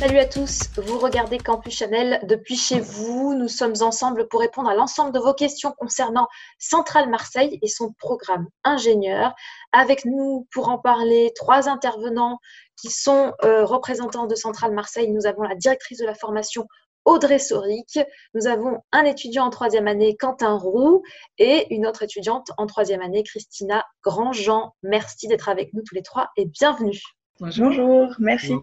Salut à tous, vous regardez Campus Chanel depuis chez vous. Nous sommes ensemble pour répondre à l'ensemble de vos questions concernant Centrale Marseille et son programme ingénieur. Avec nous pour en parler, trois intervenants qui sont euh, représentants de Centrale Marseille. Nous avons la directrice de la formation Audrey Soric. Nous avons un étudiant en troisième année, Quentin Roux, et une autre étudiante en troisième année, Christina Grandjean. Merci d'être avec nous tous les trois et bienvenue. Bonjour, merci.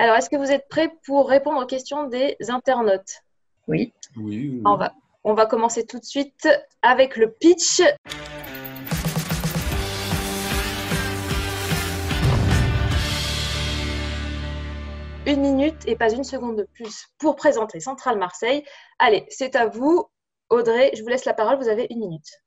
Alors, est-ce que vous êtes prêts pour répondre aux questions des internautes? Oui. Oui. On va, on va commencer tout de suite avec le pitch. Une minute et pas une seconde de plus pour présenter Centrale Marseille. Allez, c'est à vous. Audrey, je vous laisse la parole. Vous avez une minute.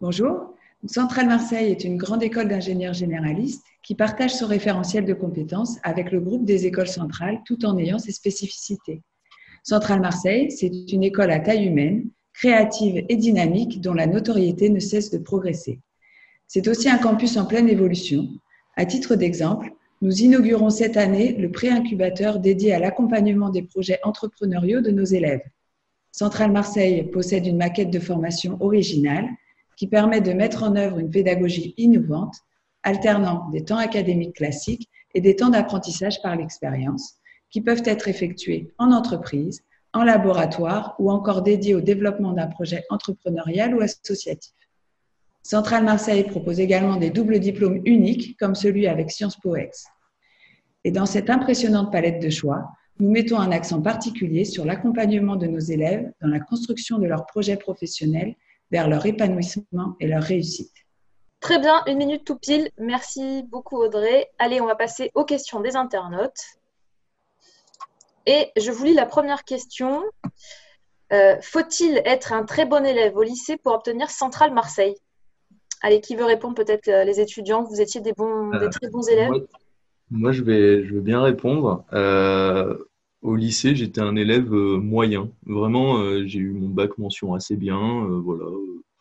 Bonjour. Centrale Marseille est une grande école d'ingénieurs généralistes qui partage son référentiel de compétences avec le groupe des écoles centrales tout en ayant ses spécificités. Centrale Marseille, c'est une école à taille humaine, créative et dynamique dont la notoriété ne cesse de progresser. C'est aussi un campus en pleine évolution. À titre d'exemple, nous inaugurons cette année le pré-incubateur dédié à l'accompagnement des projets entrepreneuriaux de nos élèves. Centrale Marseille possède une maquette de formation originale qui permet de mettre en œuvre une pédagogie innovante, alternant des temps académiques classiques et des temps d'apprentissage par l'expérience, qui peuvent être effectués en entreprise, en laboratoire ou encore dédiés au développement d'un projet entrepreneurial ou associatif. Centrale Marseille propose également des doubles diplômes uniques comme celui avec Sciences Po Ex. Et dans cette impressionnante palette de choix, nous mettons un accent particulier sur l'accompagnement de nos élèves dans la construction de leurs projets professionnels vers leur épanouissement et leur réussite. Très bien, une minute tout pile. Merci beaucoup Audrey. Allez, on va passer aux questions des internautes. Et je vous lis la première question. Euh, faut-il être un très bon élève au lycée pour obtenir Centrale Marseille? Allez, qui veut répondre? Peut-être euh, les étudiants. Vous étiez des, bons, des euh, très bons élèves Moi, je, vais, je vais bien répondre. Au lycée, j'étais un élève moyen. Vraiment, j'ai eu mon bac mention assez bien. voilà,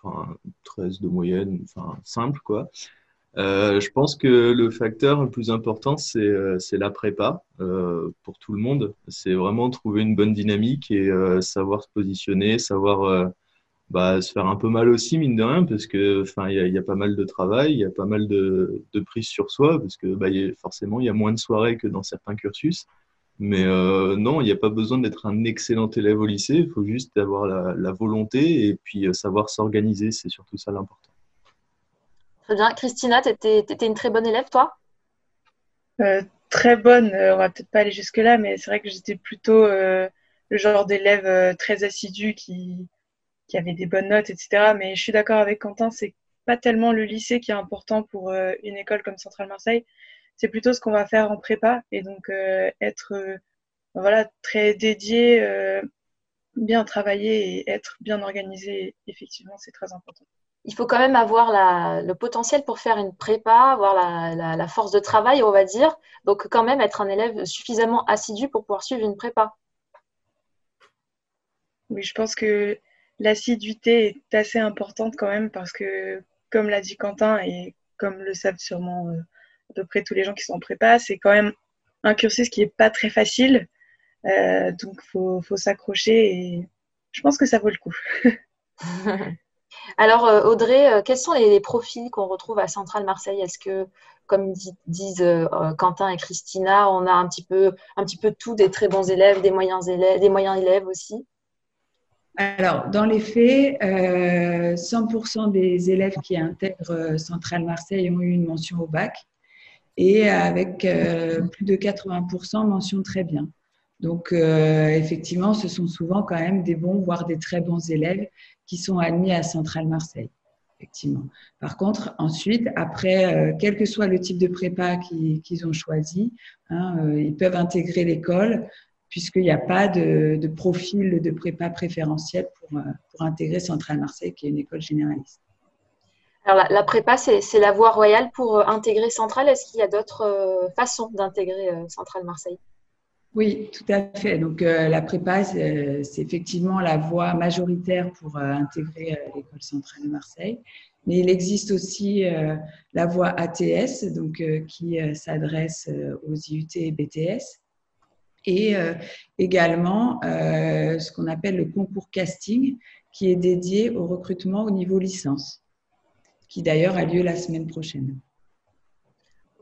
enfin, 13 de moyenne, enfin, simple, quoi. Euh, je pense que le facteur le plus important, c'est euh, la prépa euh, pour tout le monde. C'est vraiment trouver une bonne dynamique et euh, savoir se positionner, savoir euh, bah, se faire un peu mal aussi, mine de rien, parce que il y, a pas mal de travail, il y a pas mal de, de prise sur soi, parce que bah, y a, forcément, il y a moins de soirées que dans certains cursus. Mais euh, non, il n'y a pas besoin d'être un excellent élève au lycée, il faut juste avoir la, la volonté et puis savoir s'organiser, c'est surtout ça l'important. Très bien. Christina, tu étais, une très bonne élève, toi? Euh, Très bonne, euh, on va peut-être pas aller jusque-là, mais c'est vrai que j'étais plutôt euh, le genre d'élève euh, très assidu qui, qui avait des bonnes notes, etc. Mais je suis d'accord avec Quentin, c'est pas tellement le lycée qui est important pour euh, une école comme Centrale Marseille, c'est plutôt ce qu'on va faire en prépa et donc euh, être voilà, très dédié, bien travailler et être bien organisé, effectivement, c'est très important il faut quand même avoir la, le potentiel pour faire une prépa, avoir la, la, la, force de travail, on va dire. Donc, quand même, être un élève suffisamment assidu pour pouvoir suivre une prépa. Oui, je pense que l'assiduité est assez importante quand même parce que, comme l'a dit Quentin et comme le savent sûrement euh, à peu près tous les gens qui sont en prépa, c'est quand même un cursus qui n'est pas très facile. Euh, donc, il faut, faut s'accrocher et je pense que ça vaut le coup. Alors, euh, Audrey, euh, quels sont les, profils qu'on retrouve à Centrale Marseille? Est-ce que, comme disent euh, Quentin et Christina, on a un petit peu, un petit peu tout, des très bons élèves, des moyens élèves, des moyens élèves aussi? Alors, dans les faits, 100% des élèves qui intègrent Centrale Marseille ont eu une mention au bac et avec plus de 80% mention très bien. Donc, effectivement, ce sont souvent quand même des bons, voire des très bons élèves qui sont admis à Centrale Marseille, effectivement. Par contre, ensuite, après, euh, quel que soit le type de prépa qu'ils ont choisi, hein, euh, ils peuvent intégrer l'école puisqu'il n'y a pas de, profil de prépa préférentiel pour, euh, pour intégrer Centrale Marseille, qui est une école généraliste. La, prépa, c'est la voie royale pour intégrer Centrale. Est-ce qu'il y a d'autres façons d'intégrer Centrale Marseille? Oui, tout à fait. Donc, euh, la prépa, c'est effectivement la voie majoritaire pour euh, intégrer euh, l'école centrale de Marseille. Mais il existe aussi euh, la voie ATS, donc, euh, qui s'adresse aux IUT et BTS. et également ce qu'on appelle le concours casting, qui est dédié au recrutement au niveau licence, qui d'ailleurs a lieu la semaine prochaine.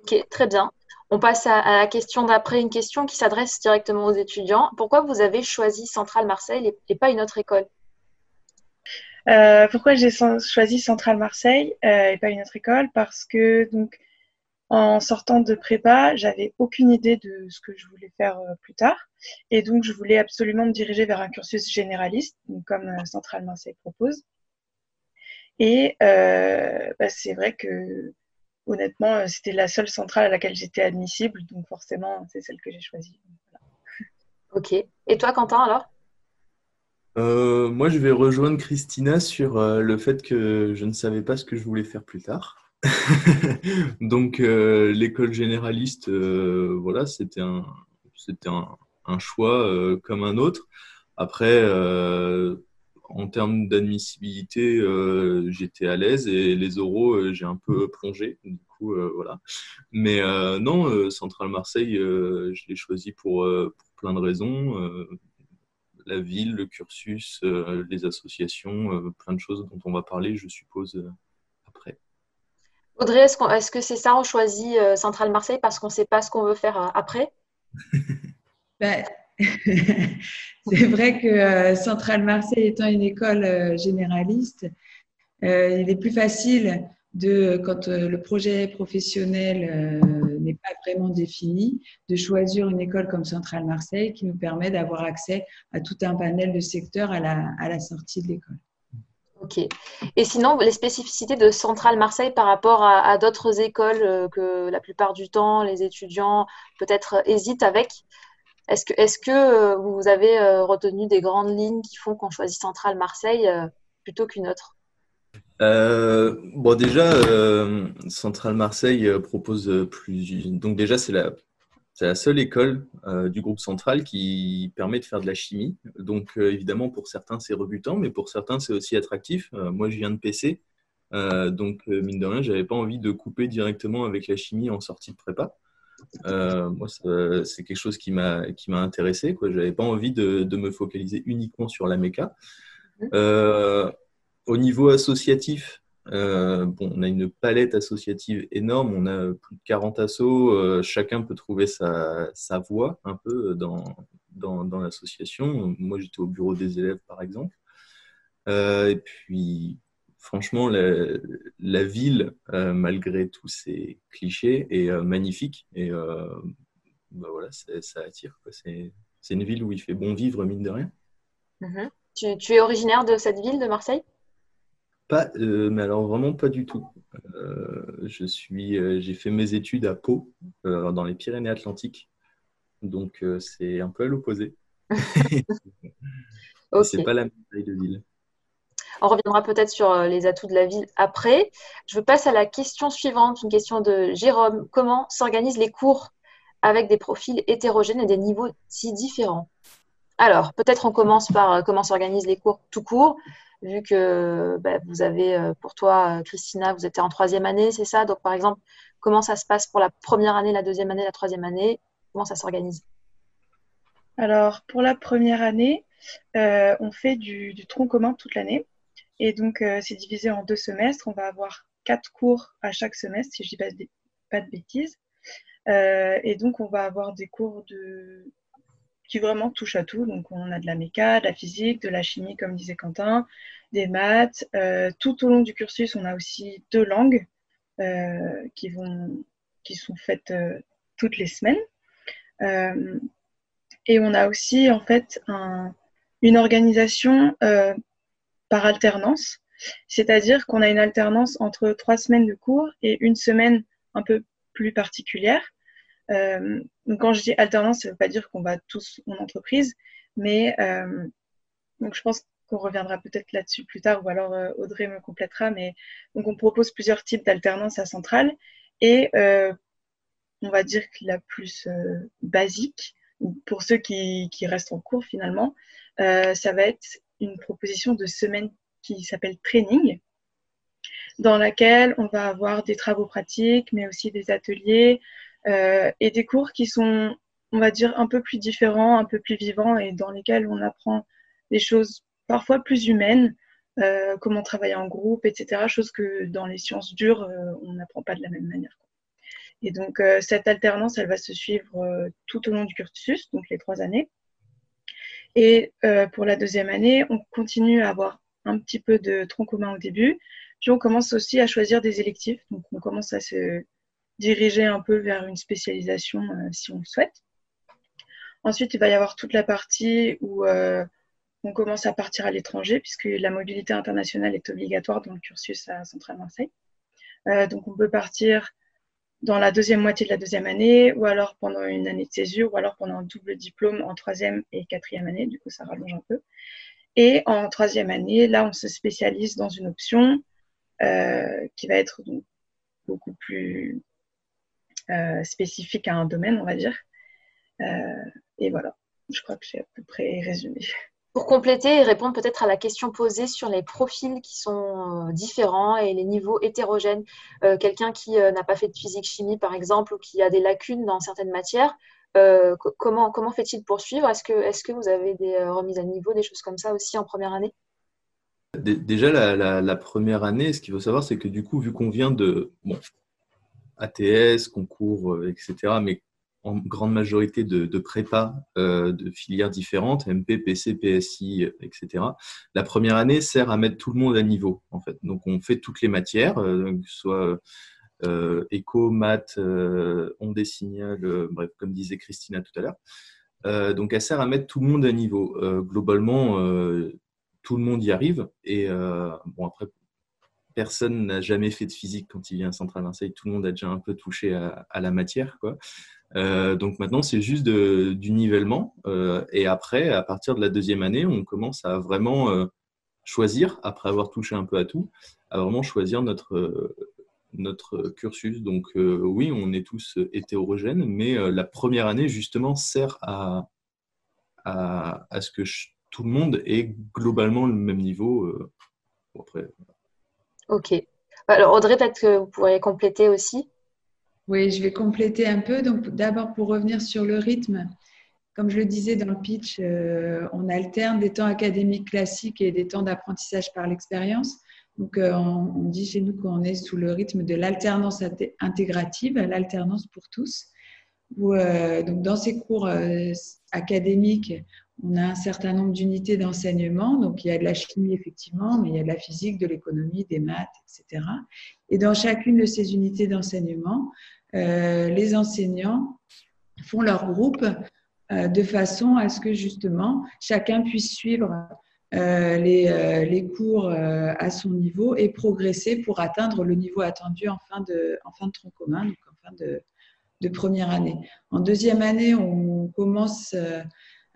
Ok, très bien. On passe à, la question d'après, une question qui s'adresse directement aux étudiants. Pourquoi vous avez choisi Centrale Marseille et, pas une autre école? Euh, Pourquoi j'ai choisi Centrale Marseille euh, et pas une autre école? Parce que donc en sortant de prépa, j'avais aucune idée de ce que je voulais faire euh, plus tard. Et donc, je voulais absolument me diriger vers un cursus généraliste, comme euh, Centrale Marseille propose. Et euh, bah, c'est vrai que, honnêtement, c'était la seule centrale à laquelle j'étais admissible. Donc, forcément, c'est celle que j'ai choisie. Ok. Et toi, Quentin, alors? Moi, je vais rejoindre Christina sur le fait que je ne savais pas ce que je voulais faire plus tard. Donc euh, l'école généraliste, euh, voilà, c'était un, c'était un, choix euh, comme un autre. Après, en termes d'admissibilité, j'étais à l'aise et les oraux, j'ai un peu plongé. Du coup, voilà. Mais non, Centrale Marseille, je l'ai choisi pour, pour, plein de raisons. la ville, le cursus, les associations, plein de choses dont on va parler, je suppose, Audrey, est-ce, que c'est ça, on choisit euh, Centrale Marseille parce qu'on ne sait pas ce qu'on veut faire euh, après? Ben, C'est vrai que euh, Centrale Marseille étant une école généraliste, il est plus facile de, quand le projet professionnel n'est pas vraiment défini, de choisir une école comme Centrale Marseille qui nous permet d'avoir accès à tout un panel de secteurs à la sortie de l'école. Ok. Et sinon, les spécificités de Centrale Marseille par rapport à, d'autres écoles euh, que la plupart du temps, les étudiants peut-être hésitent avec. Est-ce que, euh, vous avez euh, retenu des grandes lignes qui font qu'on choisit Centrale Marseille plutôt qu'une autre? Bon, déjà, Centrale Marseille propose plus. Donc, déjà, c'est la seule école euh, du groupe central qui permet de faire de la chimie. Donc, euh, évidemment, pour certains, c'est rebutant, mais pour certains, c'est aussi attractif. Euh, moi, je viens de PC. donc, mine de rien, je n'avais pas envie de couper directement avec la chimie en sortie de prépa. Moi, c'est quelque chose qui m'a intéressé. Je n'avais pas envie de, de, me focaliser uniquement sur la méca. Mmh. au niveau associatif, euh, bon, on a une palette associative énorme, on a plus de 40 assos, euh, chacun peut trouver sa, sa voie un peu dans, dans, dans l'association. Moi, j'étais au bureau des élèves, par exemple. Euh, et puis, franchement, la, la ville, malgré tous ces clichés, est magnifique. Et bah voilà, ça attire. C'est une ville où il fait bon vivre, mine de rien. Mhm. tu, tu es originaire de cette ville, de Marseille? Pas, euh, mais alors vraiment pas du tout. Euh, je suis, euh, j'ai fait mes études à Pau, dans les Pyrénées-Atlantiques, donc c'est un peu à l'opposé. C'est pas la même taille de ville. On reviendra peut-être sur les atouts de la ville après. Je passe à la question suivante, une question de Jérôme. Comment s'organisent les cours avec des profils hétérogènes et des niveaux si différents? Alors, peut-être on commence par comment s'organisent les cours tout court vu que bah, vous avez, euh, pour toi, Christina, vous étiez en troisième année, c'est ça? Donc, par exemple, comment ça se passe pour la première année, la deuxième année, la troisième année? Comment ça s'organise? Alors, pour la première année, euh, on fait du, tronc commun toute l'année. Et donc, euh, c'est divisé en deux semestres. On va avoir quatre cours à chaque semestre, si je dis pas de, bêtises. et donc, on va avoir des cours qui vraiment touche à tout. Donc, on a de la méca, de la physique, de la chimie, comme disait Quentin, des maths. Euh, tout au long du cursus, on a aussi deux langues euh, qui, sont faites euh, toutes les semaines. et on a aussi, en fait, une organisation par alternance. C'est-à-dire qu'on a une alternance entre trois semaines de cours et une semaine un peu plus particulière. Euh, donc quand je dis alternance, ça ne veut pas dire qu'on va tous en entreprise, mais euh, je pense qu'on reviendra peut-être là-dessus plus tard, ou alors euh, Audrey me complétera. Mais donc on propose plusieurs types d'alternance à Centrale, et on va dire que la plus basique, pour ceux qui, qui, restent en cours finalement, ça va être une proposition de semaine qui s'appelle training, dans laquelle on va avoir des travaux pratiques, mais aussi des ateliers, euh, et des cours qui sont on va dire, un peu plus différents, un peu plus vivants et dans lesquels on apprend des choses parfois plus humaines, euh, comment travailler en groupe, etc. Chose que dans les sciences dures, euh, on n'apprend pas de la même manière. Et donc, cette alternance, elle va se suivre tout au long du cursus, donc les trois années. Et pour la deuxième année, on continue à avoir un petit peu de tronc commun au début. Puis on commence aussi à choisir des électifs. Donc, on commence à se diriger un peu vers une spécialisation si on le souhaite. Ensuite, il va y avoir toute la partie où on commence à partir à l'étranger puisque la mobilité internationale est obligatoire dans le cursus à Centrale Marseille. Euh, donc on peut partir dans la deuxième moitié de la deuxième année ou alors pendant une année de césure ou alors pendant un double diplôme en troisième et quatrième année. Du coup, ça rallonge un peu. Et en troisième année, là, on se spécialise dans une option euh, qui va être beaucoup plus euh, spécifique à un domaine, on va dire. et voilà, je crois que j'ai à peu près résumé. Pour compléter et répondre peut-être à la question posée sur les profils qui sont euh, différents et les niveaux hétérogènes, euh, quelqu'un qui euh, n'a pas fait de physique-chimie par exemple ou qui a des lacunes dans certaines matières, comment, comment fait-il poursuivre Est-ce que, est que vous avez des remises à niveau, des choses comme ça aussi en première année? Déjà, la, première année, ce qu'il faut savoir, c'est que du coup, vu qu'on vient de bon, ATS, concours, etc., mais en grande majorité de, de prépa euh, de filières différentes, MP, PC, PSI, etc. La première année sert à mettre tout le monde à niveau, en fait. Donc, on fait toutes les matières, euh, que ce soit euh, éco, maths, ondes et signal, bref, comme disait Christina tout à l'heure. donc, elle sert à mettre tout le monde à niveau. globalement, tout le monde y arrive. Et bon, après, personne n'a jamais fait de physique quand il vient à Centrale Marseille. Tout le monde a déjà un peu touché à, à la matière, quoi. Euh, donc maintenant, c'est juste du nivellement. Euh, et après, à partir de la deuxième année, on commence à vraiment euh, choisir, après avoir touché un peu à tout, à vraiment choisir notre, notre cursus. Donc oui, on est tous hétérogènes, mais la première année, justement, sert à, à, ce que tout le monde ait globalement le même niveau. après, Ok. Alors Audrey, peut-être que vous pourriez compléter aussi. Oui, je vais compléter un peu. Donc, d'abord, pour revenir sur le rythme, comme je le disais dans le pitch, euh, on alterne des temps académiques classiques et des temps d'apprentissage par l'expérience. Donc, euh, on, dit chez nous qu'on est sous le rythme de l'alternance intégrative, l'alternance pour tous. Euh, donc, dans ces cours académiques, on a un certain nombre d'unités d'enseignement. Donc, il y a de la chimie, effectivement, mais il y a de la physique, de l'économie, des maths, etc. Et dans chacune de ces unités d'enseignement, les enseignants font leur groupe euh, de façon à ce que justement chacun puisse suivre euh, les, cours à son niveau et progresser pour atteindre le niveau attendu en fin de, en fin de tronc commun, donc en fin de première année. En deuxième année, on commence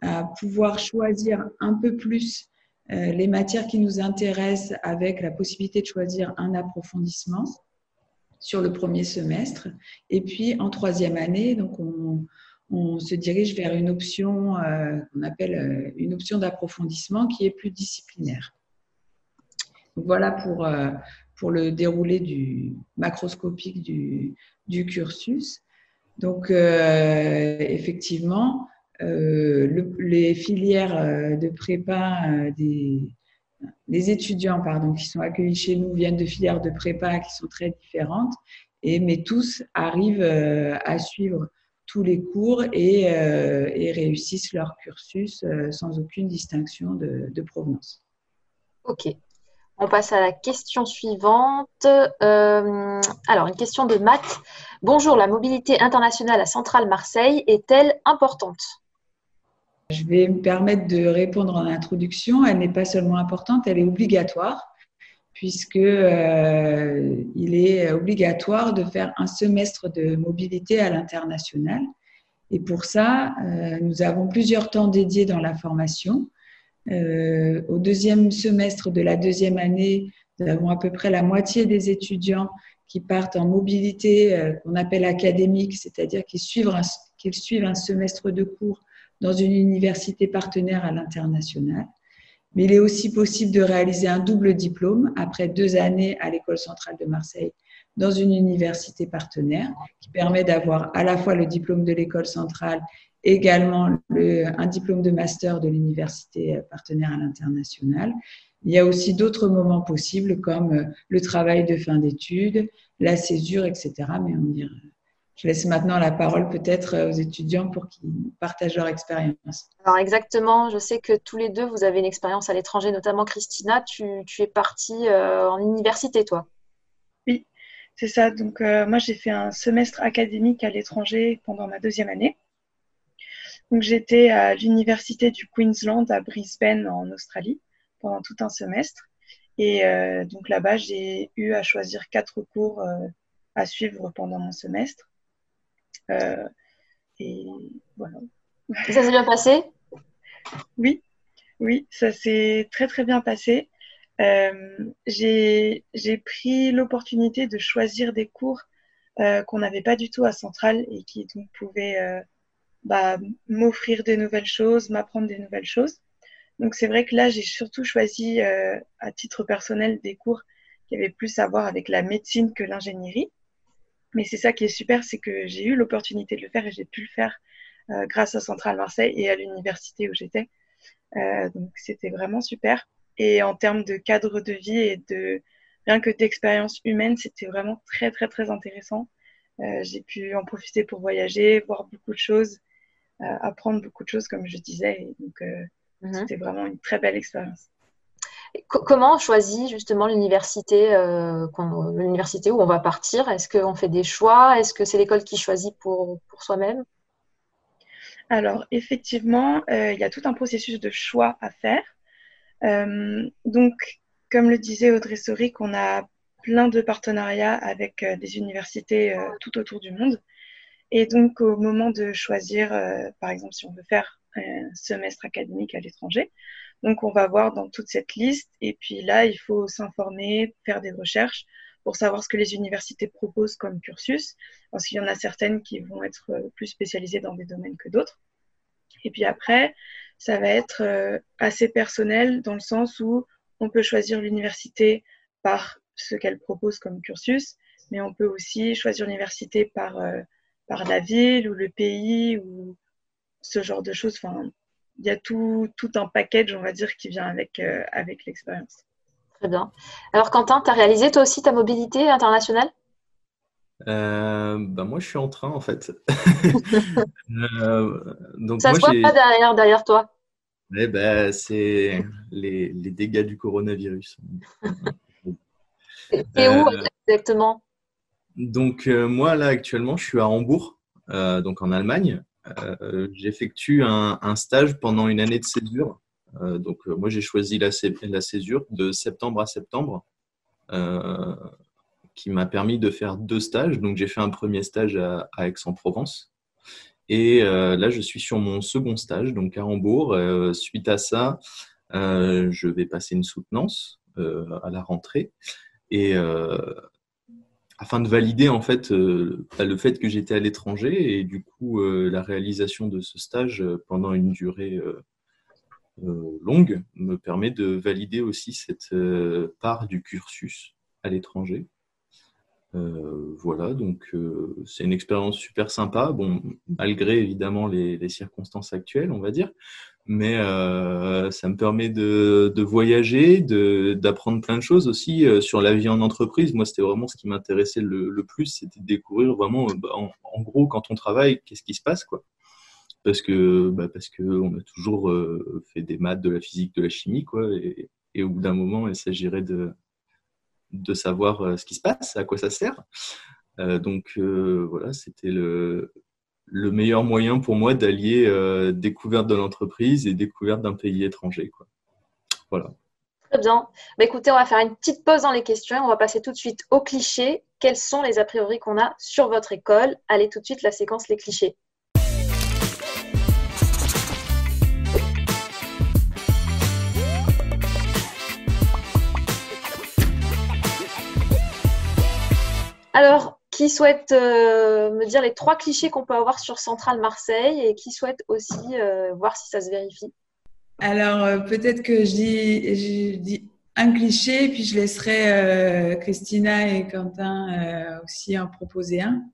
à pouvoir choisir un peu plus les matières qui nous intéressent avec la possibilité de choisir un approfondissement sur le premier semestre. Et puis en troisième année, donc on, se dirige vers une option euh, qu'on appelle euh, une option d'approfondissement qui est plus disciplinaire. voilà pour, euh, pour le déroulé du macroscopique du, du cursus. Donc effectivement, les filières de prépa des, les étudiants pardon, qui sont accueillis chez nous viennent de filières de prépa qui sont très différentes, mais tous arrivent euh, à suivre tous les cours et, euh, réussissent leur cursus euh, sans aucune distinction de, provenance. Ok. On passe à la question suivante. alors, une question de Matt. Bonjour, la mobilité internationale à Centrale Marseille est-elle importante? Je vais me permettre de répondre en introduction. Elle n'est pas seulement importante, elle est obligatoire puisque euh, il est obligatoire de faire un semestre de mobilité à l'international. Et pour ça, euh, nous avons plusieurs temps dédiés dans la formation. Euh, au deuxième semestre de la deuxième année, nous avons à peu près la moitié des étudiants qui partent en mobilité qu'on appelle académique, c'est-à-dire qu'ils suivent, qu'ils suivent un semestre de cours dans une université partenaire à l'international. Mais il est aussi possible de réaliser un double diplôme après deux années à l'École centrale de Marseille dans une université partenaire qui permet d'avoir à la fois le diplôme de l'école centrale également le, un diplôme de master de l'université partenaire à l'international. Il y a aussi d'autres moments possibles comme le travail de fin d'études, la césure, etc. Mais on dirait, je laisse maintenant la parole peut-être aux étudiants pour qu'ils partagent leur expérience. Alors exactement, je sais que tous les deux, vous avez une expérience à l'étranger, notamment Christina, tu, es partie euh, en université, toi. Oui, c'est ça. Donc euh, moi, j'ai fait un semestre académique à l'étranger pendant ma deuxième année. Donc j'étais à l'université du Queensland à Brisbane en Australie pendant tout un semestre. Et euh, donc là-bas, j'ai eu à choisir quatre cours à suivre pendant mon semestre. Euh, et voilà. ça s'est bien passé? Oui, oui, ça s'est très très bien passé. Euh, j'ai pris l'opportunité de choisir des cours euh, qu'on n'avait pas du tout à Centrale et qui donc pouvaient bah, m'offrir des nouvelles choses, m'apprendre des nouvelles choses. Donc c'est vrai que là, j'ai surtout choisi à titre personnel des cours qui avaient plus à voir avec la médecine que l'ingénierie. Mais c'est ça qui est super, c'est que j'ai eu l'opportunité de le faire et j'ai pu le faire euh, grâce à Centrale Marseille et à l'université où j'étais. Euh, donc c'était vraiment super. Et en termes de cadre de vie et de rien que d'expérience humaine, c'était vraiment très très très intéressant. Euh, j'ai pu en profiter pour voyager, voir beaucoup de choses, apprendre beaucoup de choses comme je disais. Et donc mhm. c'était vraiment une très belle expérience. Comment on choisit justement l'université, euh, l'université où on va partir? Est-ce qu'on fait des choix? Est-ce que c'est l'école qui choisit pour, pour soi-même? Alors effectivement, euh, il y a tout un processus de choix à faire. Euh, donc, comme le disait Audrey Soric, on a plein de partenariats avec des universités tout autour du monde. Et donc, au moment de choisir, par exemple, si on veut faire un semestre académique à l'étranger, donc, on va voir dans toute cette liste. Et puis là, il faut s'informer, faire des recherches pour savoir ce que les universités proposent comme cursus, parce qu'il y en a certaines qui vont être euh, plus spécialisées dans des domaines que d'autres. Et puis après, ça va être euh, assez personnel dans le sens où on peut choisir l'université par ce qu'elle propose comme cursus, mais on peut aussi choisir l'université par, euh, par la ville ou le pays ou ce genre de choses. Il y a tout, tout, un package, on va dire, qui vient avec, euh, avec l'expérience. Très bien. Alors, Quentin, tu as réalisé toi aussi ta mobilité internationale? Euh, bah moi, je suis en train, en fait. euh, donc Ça se voit pas derrière, derrière toi? Eh ben, C'est les, les, dégâts du coronavirus. Et où exactement? Donc, moi, là, actuellement, je suis à Hambourg, donc en Allemagne. Euh, j'effectue un, stage pendant une année de césure. Euh, donc, euh, moi, j'ai choisi la, césure de septembre à septembre, qui m'a permis de faire deux stages. Donc, j'ai fait un premier stage à, Aix-en-Provence. Et là, je suis sur mon second stage, donc à Hambourg. suite à ça, je vais passer une soutenance à la rentrée. Et afin de valider en fait euh, bah, le fait que j'étais à l'étranger et du coup euh, la réalisation de ce stage euh, pendant une durée longue me permet de valider aussi cette part du cursus à l'étranger. voilà, donc c'est une expérience super sympa, bon, malgré évidemment les, circonstances actuelles, on va dire, mais euh, ça me permet de, de voyager, d'apprendre plein de choses aussi euh, sur la vie en entreprise. Moi, c'était vraiment ce qui m'intéressait le, le, plus, c'était de découvrir vraiment, euh, bah, en, gros, quand on travaille, qu'est-ce qui se passe, quoi. Parce que, bah, parce que on a toujours fait des maths, de la physique, de la chimie, quoi, et, et au bout d'un moment, il s'agirait de, de savoir ce qui se passe, à quoi ça sert. donc voilà, c'était le, le meilleur moyen pour moi d'allier euh, découverte de l'entreprise et découverte d'un pays étranger. Quoi. Voilà. Très bien. Bah, écoutez, on va faire une petite pause dans les questions. On va passer tout de suite aux clichés. Quels sont les a priori qu'on a sur votre école? Allez tout de suite la séquence les clichés. Alors, qui souhaite euh, me dire les trois clichés qu'on peut avoir sur Centrale Marseille et qui souhaite aussi euh, voir si ça se vérifie Alors, euh, peut-être que je dis, un cliché, puis je laisserai Christina et Quentin aussi en proposer un.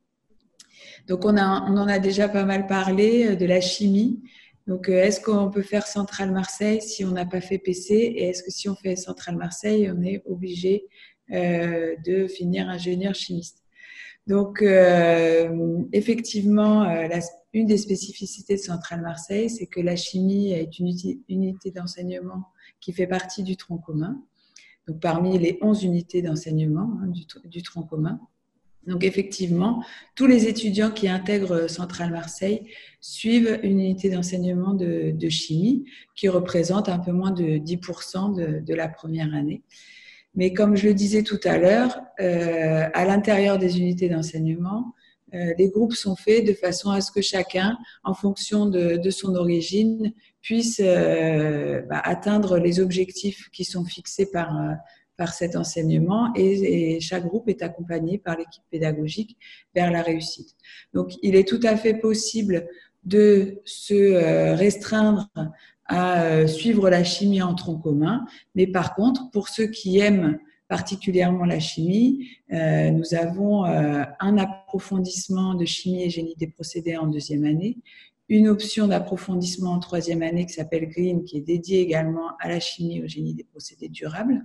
Donc, on, a, on en a déjà pas mal parlé de la chimie. Donc, est-ce qu'on peut faire Centrale Marseille si on n'a pas fait PC Et est-ce que si on fait Centrale Marseille, on est obligé de finir ingénieur chimiste? Donc, euh, effectivement, euh, une des spécificités de Centrale Marseille, c'est que la chimie est une unité d'enseignement qui fait partie du tronc commun. Donc, parmi les 11 unités d'enseignement hein, du, tronc commun. Donc, effectivement, tous les étudiants qui intègrent Centrale Marseille suivent une unité d'enseignement de, chimie qui représente un peu moins de 10% de la première année. Mais comme je le disais tout à l'heure, euh, à l'intérieur des unités d'enseignement, euh, les groupes sont faits de façon à ce que chacun, en fonction de, de son origine, puisse euh, bah, atteindre les objectifs qui sont fixés par, par cet enseignement et, chaque groupe est accompagné par l'équipe pédagogique vers la réussite. Donc, il est tout à fait possible de se restreindre à euh, suivre la chimie en tronc commun. Mais par contre, pour ceux qui aiment particulièrement la chimie, euh, nous avons euh, un approfondissement de chimie et génie des procédés en deuxième année, une option d'approfondissement en troisième année qui s'appelle Green, qui est dédiée également à la chimie et au génie des procédés durables,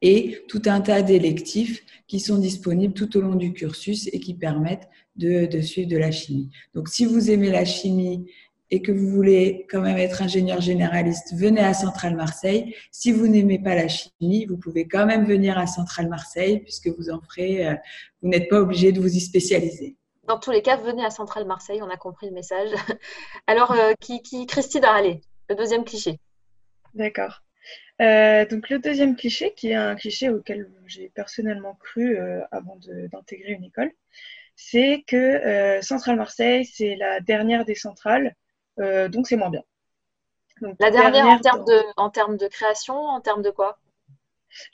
et tout un tas d'électifs qui sont disponibles tout au long du cursus et qui permettent de, de suivre de la chimie. Donc, si vous aimez la chimie et que vous voulez quand même être ingénieur généraliste, venez à Centrale Marseille. Si vous n'aimez pas la chimie, vous pouvez quand même venir à Centrale Marseille puisque vous en ferez, euh, vous n'êtes pas obligé de vous y spécialiser. Dans tous les cas, venez à Centrale Marseille, on a compris le message. Alors, euh, qui, qui, Christine aller le deuxième cliché. D'accord. Euh, donc le deuxième cliché, qui est un cliché auquel j'ai personnellement cru avant d'intégrer une école, c'est que Centrale Marseille, c'est la dernière des centrales euh, donc c'est moins bien. la dernière, en, termes de, en termes de création, en termes de quoi?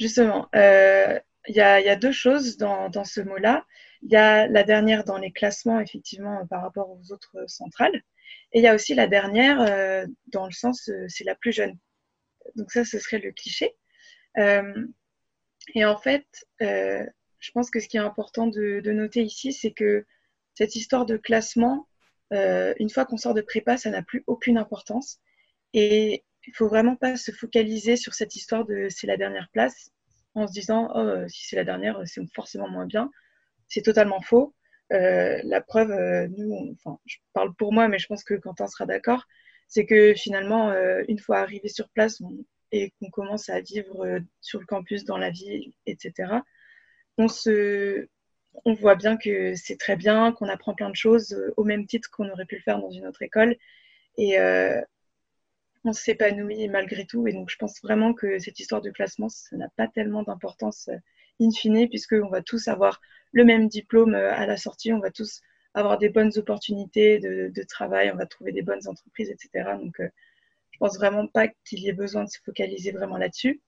Justement, il euh, y, a, deux choses dans, ce mot-là. Il y a la dernière dans les classements, effectivement, par rapport aux autres centrales. Et il y a aussi la dernière euh, dans le sens, c'est la plus jeune. Donc ça, ce serait le cliché. et en fait, je pense que ce qui est important de noter ici, c'est que cette histoire de classement, euh, une fois qu'on sort de prépa, ça n'a plus aucune importance. Et il faut vraiment pas se focaliser sur cette histoire de c'est la dernière place en se disant oh, euh, si c'est la dernière, c'est forcément moins bien. C'est totalement faux. Euh, la preuve, nous, enfin, je parle pour moi, mais je pense que Quentin sera d'accord, c'est que finalement, une fois arrivé sur place et qu'on commence à vivre sur le campus, dans la ville, etc., on se, on voit bien que c'est très bien, qu'on apprend plein de choses euh, au même titre qu'on aurait pu le faire dans une autre école. Et euh, on s'épanouit malgré tout. Et donc, je pense vraiment que cette histoire de classement, ça n'a pas tellement d'importance euh, in fine, puisqu'on va tous avoir le même diplôme à la sortie, on va tous avoir des bonnes opportunités de, travail, on va trouver des bonnes entreprises, etc. Donc, je pense vraiment pas qu'il y ait besoin de se focaliser vraiment là-dessus.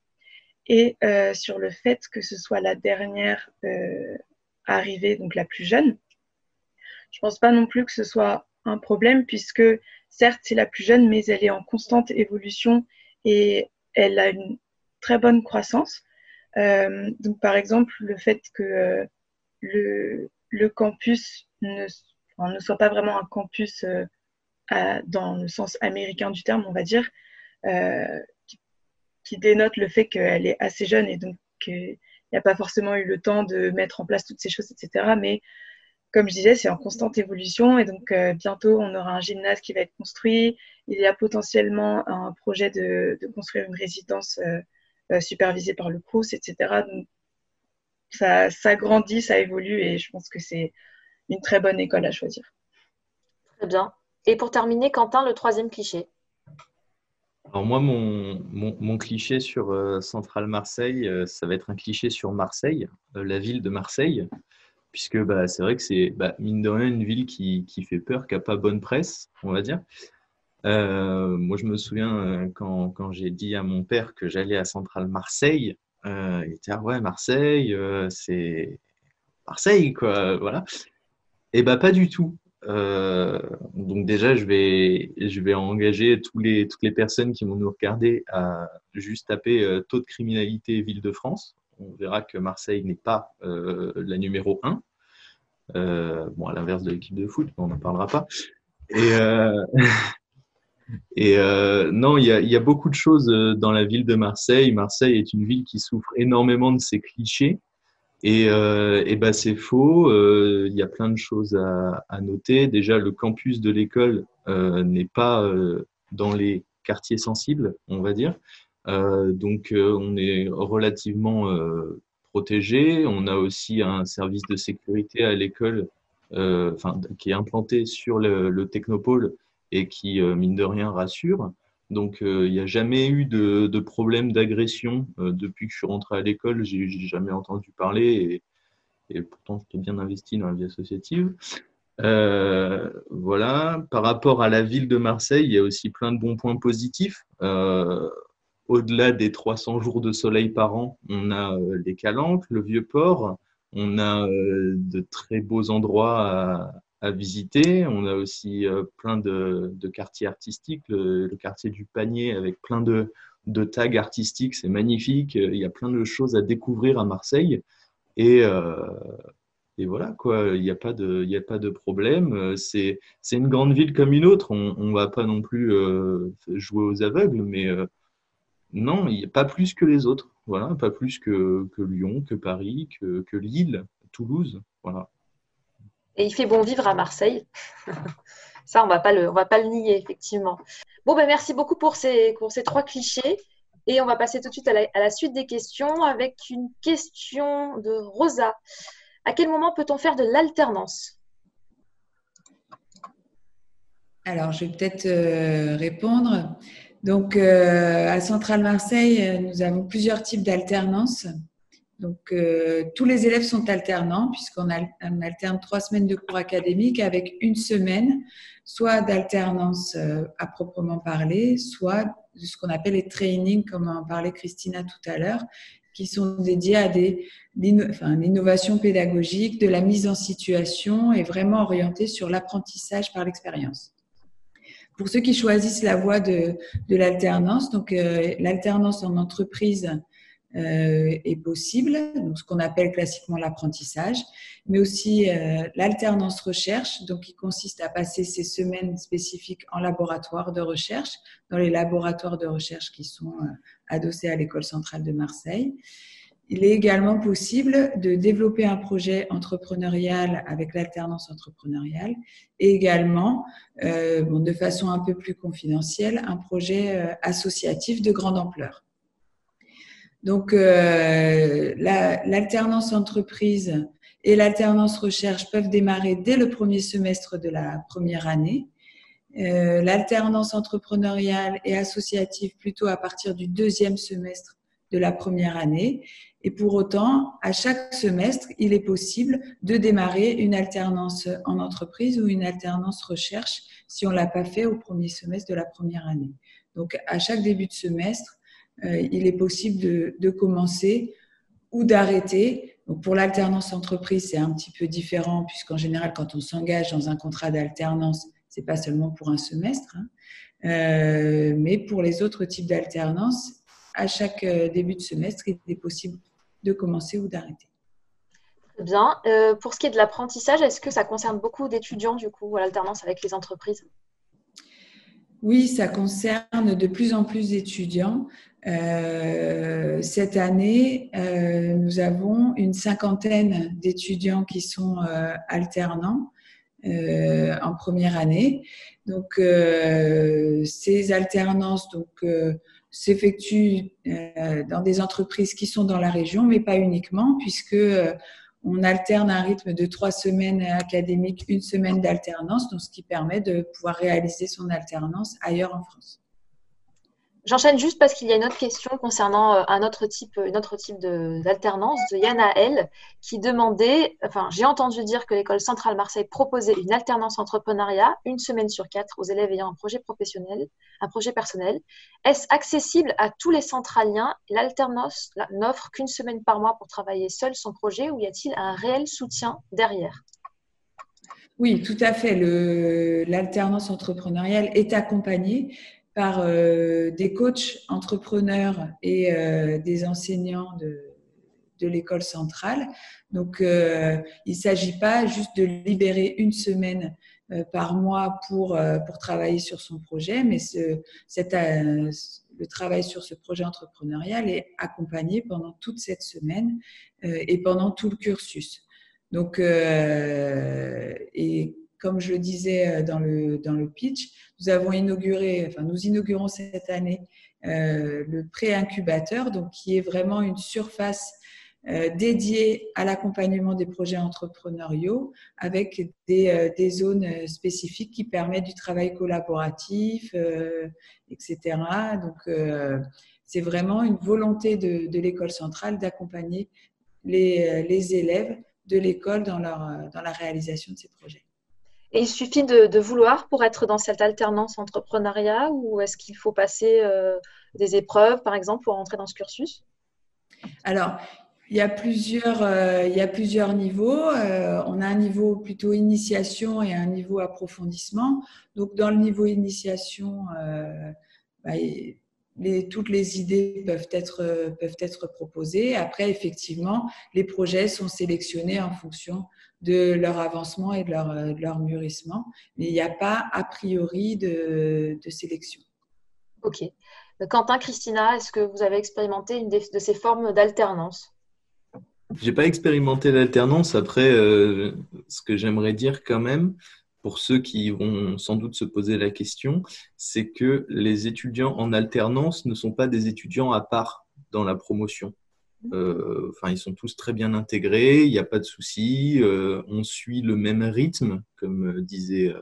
Et sur le fait que ce soit la dernière arriver, donc la plus jeune. Je pense pas non plus que ce soit un problème puisque certes c'est la plus jeune, mais elle est en constante évolution et elle a une très bonne croissance. Euh, donc par exemple le fait que euh, le, campus ne, ne, soit pas vraiment un campus euh, dans le sens américain du terme, on va dire, qui, dénote le fait qu'elle est assez jeune et donc il n'y a pas forcément eu le temps de mettre en place toutes ces choses, etc. Mais comme je disais, c'est en constante évolution et donc euh, bientôt on aura un gymnase qui va être construit. Il y a potentiellement un projet de, construire une résidence euh, euh, supervisée par le CRUS, etc. Donc ça, ça grandit, ça évolue et je pense que c'est une très bonne école à choisir. Très bien. Et pour terminer, Quentin, le troisième cliché? Alors moi, mon, cliché sur euh, Centrale Marseille, euh, ça va être un cliché sur Marseille, euh, la ville de Marseille, puisque bah, c'est vrai que c'est, bah, mine de rien, une ville qui, fait peur, qui n'a pas bonne presse, on va dire. moi, je me souviens quand, j'ai dit à mon père que j'allais à Centrale Marseille, il était ah ouais, Marseille, c'est Marseille, quoi, voilà. Et bah pas du tout. Euh, donc déjà, je vais, engager toutes les personnes qui vont nous regarder à juste taper euh, taux de criminalité ville de France. On verra que Marseille n'est pas euh, la numéro 1. bon, à l'inverse de l'équipe de foot, on n'en parlera pas. Et, non, il y a, beaucoup de choses dans la ville de Marseille. Marseille est une ville qui souffre énormément de ces clichés. Et, euh, ben c'est faux. Euh, il y a plein de choses à, à noter. Déjà, le campus de l'école euh, n'est pas euh, dans les quartiers sensibles, on va dire. Euh, donc, on est relativement protégé. On a aussi un service de sécurité à l'école, enfin, qui est implanté sur le, le technopôle et qui, mine de rien, rassure. Donc, euh, il n'y a jamais eu de, problème d'agression euh, depuis que je suis rentré à l'école. J'ai jamais entendu parler et, et pourtant, j'étais bien investi dans la vie associative. Euh, voilà. Par rapport à la ville de Marseille, il y a aussi plein de bons points positifs. Au-delà des 300 jours de soleil par an, on a les Calanques, le Vieux-Port, on a de très beaux endroits à, visiter. On a aussi euh, plein de, quartiers artistiques, le, quartier du panier avec plein de, tags artistiques, c'est magnifique. Il y a plein de choses à découvrir à Marseille. Et, euh, et voilà, quoi, il n'y a, pas de, y a pas de problème. C'est une grande ville comme une autre. On ne va pas non plus euh, jouer aux aveugles, mais euh, non, il n'y a pas plus que les autres. Voilà, pas plus que, que Lyon, que Paris, que, que Lille, Toulouse. Voilà. Et il fait bon vivre à Marseille. Ça, on on va pas le nier, effectivement. Bon, ben, merci beaucoup pour ces, trois clichés. Et on va passer tout de suite à la, suite des questions avec une question de Rosa. À quel moment peut-on faire de l'alternance? Alors, je vais peut-être euh, répondre. Donc, euh, à Centrale Marseille, nous avons plusieurs types d'alternance. Donc, euh, tous les élèves sont alternants puisqu'on alterne trois semaines de cours académiques avec une semaine, soit d'alternance euh, à proprement parler, soit de ce qu'on appelle les trainings, comme en parlait Christina tout à l'heure, qui sont dédiés à des, enfin, l'innovation pédagogique, de la mise en situation et vraiment orientés sur l'apprentissage par l'expérience. Pour ceux qui choisissent la voie de, de l'alternance, donc euh, l'alternance en entreprise, est possible, donc ce qu'on appelle classiquement l'apprentissage, mais aussi euh, l'alternance recherche, donc qui consiste à passer ces semaines spécifiques en laboratoire de recherche, dans les laboratoires de recherche qui sont euh, adossés à l'école centrale de Marseille. Il est également possible de développer un projet entrepreneurial avec l'alternance entrepreneuriale et également, euh, bon, de façon un peu plus confidentielle, un projet euh, associatif de grande ampleur. Donc, euh, l'alternance la, entreprise et l'alternance recherche peuvent démarrer dès le premier semestre de la première année. Euh, l'alternance entrepreneuriale et associative plutôt à partir du deuxième semestre de la première année. Et pour autant, à chaque semestre, il est possible de démarrer une alternance en entreprise ou une alternance recherche si on l'a pas fait au premier semestre de la première année. Donc, à chaque début de semestre, il est possible de, de commencer ou d'arrêter. Pour l'alternance entreprise, c'est un petit peu différent puisqu'en général, quand on s'engage dans un contrat d'alternance, c'est pas seulement pour un semestre, hein. euh, mais pour les autres types d'alternance, à chaque euh, début de semestre, il est possible de commencer ou d'arrêter. Bien. Euh, pour ce qui est de l'apprentissage, est-ce que ça concerne beaucoup d'étudiants du coup l'alternance avec les entreprises? Oui, ça concerne de plus en plus d'étudiants. Euh, cette année, euh, nous avons une cinquantaine d'étudiants qui sont euh, alternants en première année. Donc, ces alternances donc s'effectuent dans des entreprises qui sont dans la région, mais pas uniquement, puisque on alterne un rythme de trois semaines académiques, une semaine d'alternance, donc ce qui permet de pouvoir réaliser son alternance ailleurs en France. J'enchaîne juste parce qu'il y a une autre question concernant euh, un autre type, une autre type d'alternance de, de Yana L qui demandait, enfin j'ai entendu dire que l'école centrale Marseille proposait une alternance entrepreneuriat une semaine sur quatre aux élèves ayant un projet professionnel, un projet personnel. Est-ce accessible à tous les centraliens? L'alternance n'offre qu'une semaine par mois pour travailler seul son projet ou y a-t-il un réel soutien derrière? Oui, tout à fait. L'alternance entrepreneuriale est accompagnée, par euh, des coachs entrepreneurs et euh, des enseignants de, de l'école centrale. Donc, il ne s'agit pas juste de libérer une semaine par mois pour, pour travailler sur son projet, mais ce, le travail sur ce projet entrepreneurial est accompagné pendant toute cette semaine et pendant tout le cursus. Donc, et comme je le disais dans le, dans le pitch, nous avons inauguré, enfin, nous inaugurons cette année euh, le pré-incubateur, donc qui est vraiment une surface euh, dédiée à l'accompagnement des projets entrepreneuriaux avec des, euh, des, zones spécifiques qui permettent du travail collaboratif, etc. Donc, c'est vraiment une volonté de, de l'école centrale d'accompagner les, les élèves de l'école dans, dans la réalisation de ces projets. Et il suffit de, vouloir pour être dans cette alternance entrepreneuriat ou est-ce qu'il faut passer euh, des épreuves, par exemple, pour entrer dans ce cursus? Alors, il y a plusieurs, euh, niveaux. Euh, on a un niveau plutôt initiation et un niveau approfondissement. Donc, dans le niveau initiation, bah, toutes les idées peuvent être, peuvent être proposées. Après, effectivement, les projets sont sélectionnés en fonction de leur avancement et de leur, leur mûrissement, mais il n'y a pas a priori de, de sélection. Ok. Quentin, Christina, est-ce que vous avez expérimenté une de ces formes d'alternance? J'ai pas expérimenté l'alternance. Après, euh, ce que j'aimerais dire quand même, pour ceux qui vont sans doute se poser la question, c'est que les étudiants en alternance ne sont pas des étudiants à part dans la promotion. Euh, enfin, ils sont tous très bien intégrés, il n'y a pas de souci. Euh, on suit le même rythme, comme euh, disait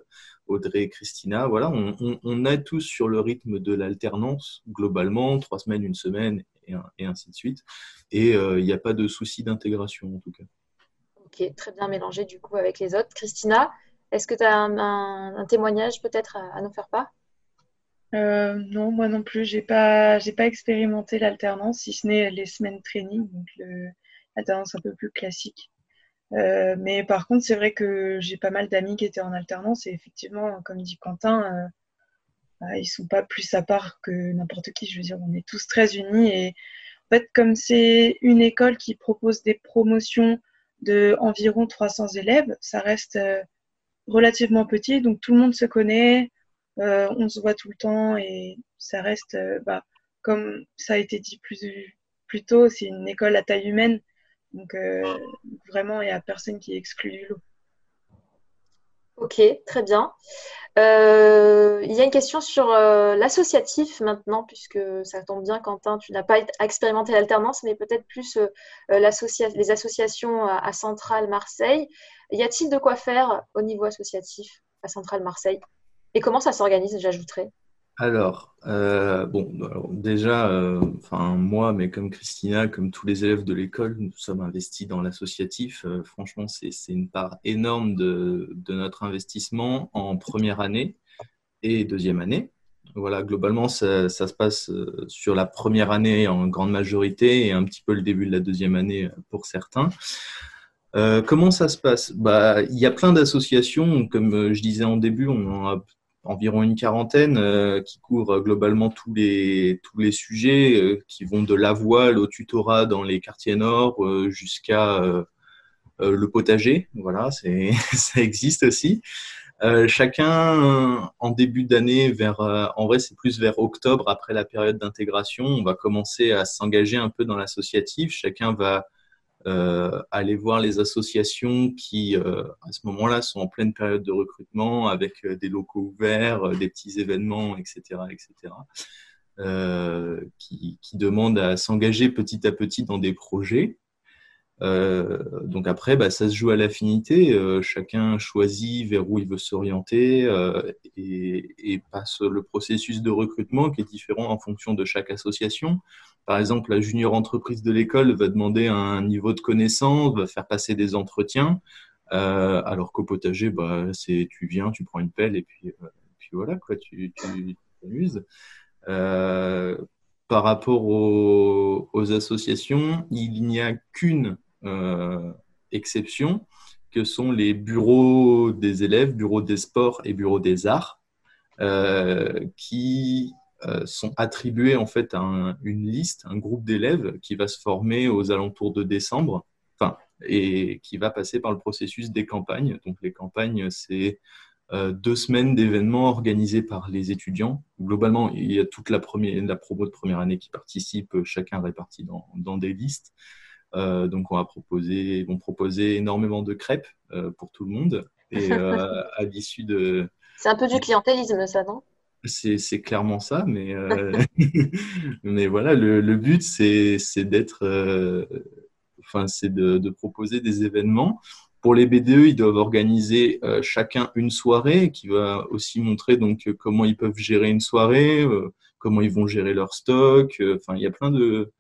Audrey et Christina. Voilà, on, est tous sur le rythme de l'alternance, globalement, trois semaines, une semaine, et, ainsi de suite. Et il n'y a pas de souci d'intégration, en tout cas. Ok, très bien mélangé du coup avec les autres. Christina, est-ce que tu as un, témoignage peut-être à, à nous faire part? Euh, non, moi non plus, j'ai pas, j'ai pas expérimenté l'alternance, si ce n'est les semaines training, donc l'alternance un peu plus classique. Euh, mais par contre, c'est vrai que j'ai pas mal d'amis qui étaient en alternance et effectivement, comme dit Quentin, euh, bah, ils sont pas plus à part que n'importe qui. Je veux dire, on est tous très unis et en fait, comme c'est une école qui propose des promotions de environ 300 élèves, ça reste relativement petit, donc tout le monde se connaît. Euh, on se voit tout le temps et ça reste, euh, bah, comme ça a été dit plus, tôt, c'est une école à taille humaine. Donc euh, vraiment, il n'y a personne qui est exclu du lot. Ok, très bien. il y a une question sur l'associatif maintenant, puisque ça tombe bien, Quentin, tu n'as pas expérimenté l'alternance, mais peut-être plus les associations à, à Centrale Marseille. Y a-t-il de quoi faire au niveau associatif à Centrale Marseille? Et comment ça s'organise, j'ajouterais? Alors, euh, bon, déjà, euh, enfin moi, mais comme Christina, comme tous les élèves de l'école, nous sommes investis dans l'associatif. Euh, franchement, c'est une part énorme de, notre investissement en première année et deuxième année. Voilà, globalement, ça, se passe sur la première année en grande majorité et un petit peu le début de la deuxième année pour certains. comment ça se passe? Bah, Il y a plein d'associations, comme je disais en début, on en a environ une quarantaine euh, qui couvrent globalement tous les, tous les sujets euh, qui vont de la voile au tutorat dans les quartiers nord euh, jusqu'à le potager. Voilà, c'est, ça existe aussi. chacun en début d'année, vers, en vrai c'est plus vers octobre après la période d'intégration, on va commencer à s'engager un peu dans l'associatif. Chacun va euh, aller voir les associations qui, euh, à ce moment-là, sont en pleine période de recrutement avec euh, des locaux ouverts, des petits événements, etc., etc., qui, qui, demandent à s'engager petit à petit dans des projets. Euh, donc après, bah, ça se joue à l'affinité. Euh, chacun choisit vers où il veut s'orienter euh, et, et, passe le processus de recrutement qui est différent en fonction de chaque association. Par exemple, la junior entreprise de l'école va demander un niveau de connaissance, va faire passer des entretiens, alors qu'au potager, bah, c'est tu viens, tu prends une pelle et puis, puis voilà quoi, tu t'amuses. par rapport aux, aux associations, il n'y a qu'une euh, exceptions, que sont les bureaux des élèves, bureaux des sports et bureaux des arts, euh, qui sont attribués en fait à une liste, un groupe d'élèves qui va se former aux alentours de décembre, enfin, et qui va passer par le processus des campagnes. Donc les campagnes, c'est deux semaines d'événements organisés par les étudiants. Globalement, il y a toute la, promo de première année qui participe, chacun réparti dans des listes. Euh, donc, on va proposer, vont proposer énormément de crêpes euh, pour tout le monde. Et euh, à l'issue de. C'est un peu du clientélisme, ça, non? C'est clairement ça, mais, mais voilà, le, le but, c'est d'être. enfin, c'est de, de, proposer des événements. Pour les BDE, ils doivent organiser chacun une soirée qui va aussi montrer donc comment ils peuvent gérer une soirée, comment ils vont gérer leur stock. Enfin, il y a plein de,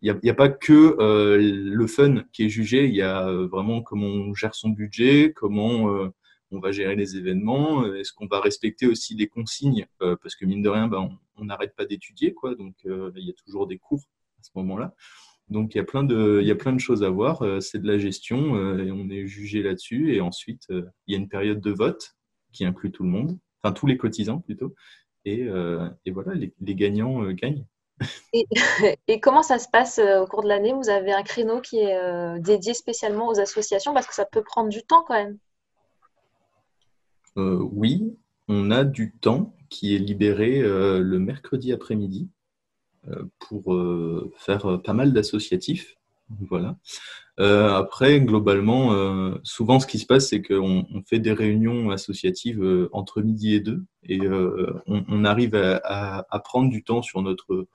il n'y a, pas que euh, le fun qui est jugé, il y a euh, vraiment comment on gère son budget, comment euh, on va gérer les événements, est-ce qu'on va respecter aussi les consignes, parce que mine de rien, ben, on n'arrête pas d'étudier, quoi, donc il y a toujours des cours à ce moment-là. Donc il y a plein de, il y a plein de choses à voir, c'est de la gestion et on est jugé là-dessus. Et ensuite, il y a une période de vote qui inclut tout le monde, enfin tous les cotisants plutôt. Et, et voilà, les, les gagnants gagnent. Et, comment ça se passe euh, au cours de l'année? Vous avez un créneau qui est euh, dédié spécialement aux associations parce que ça peut prendre du temps quand même. Euh, oui, on a du temps qui est libéré le mercredi après-midi pour faire pas mal d'associatifs. Voilà. après, globalement, souvent ce qui se passe, c'est qu'on fait des réunions associatives entre midi et deux, et on, arrive à, prendre du temps sur notre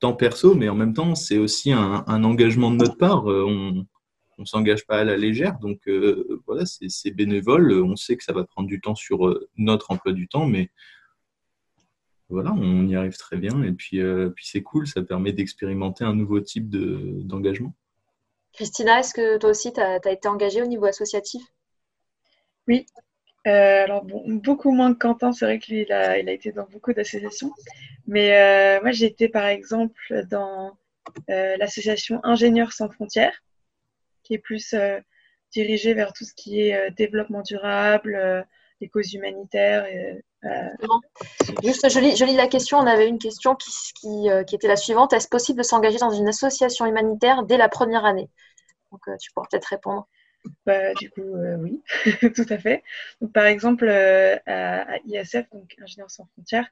temps perso, mais en même temps, c'est aussi un, engagement de notre part. Euh, on ne s'engage pas à la légère, donc euh, voilà, c'est bénévole. On sait que ça va prendre du temps sur euh, notre emploi du temps, mais voilà, on y arrive très bien. Et puis c'est cool, ça permet d'expérimenter un nouveau type d'engagement. Christina, est-ce que toi aussi, tu as, as, été engagée au niveau associatif? Oui, euh, alors, beaucoup moins que Quentin, c'est vrai qu'il a, il a été dans beaucoup d'associations. Mais euh, moi, j'ai été par exemple dans euh, l'association Ingénieurs sans frontières, qui est plus dirigée vers tout ce qui est développement durable, les causes humanitaires. Juste, je lis, je lis, la question. On avait une question qui, qui, qui était la suivante. Est-ce possible de s'engager dans une association humanitaire dès la première année? Donc, tu pourras peut-être répondre. Bah, du coup, euh, oui, tout à fait. Par exemple, euh, à, ISF, donc Ingénieurs sans frontières,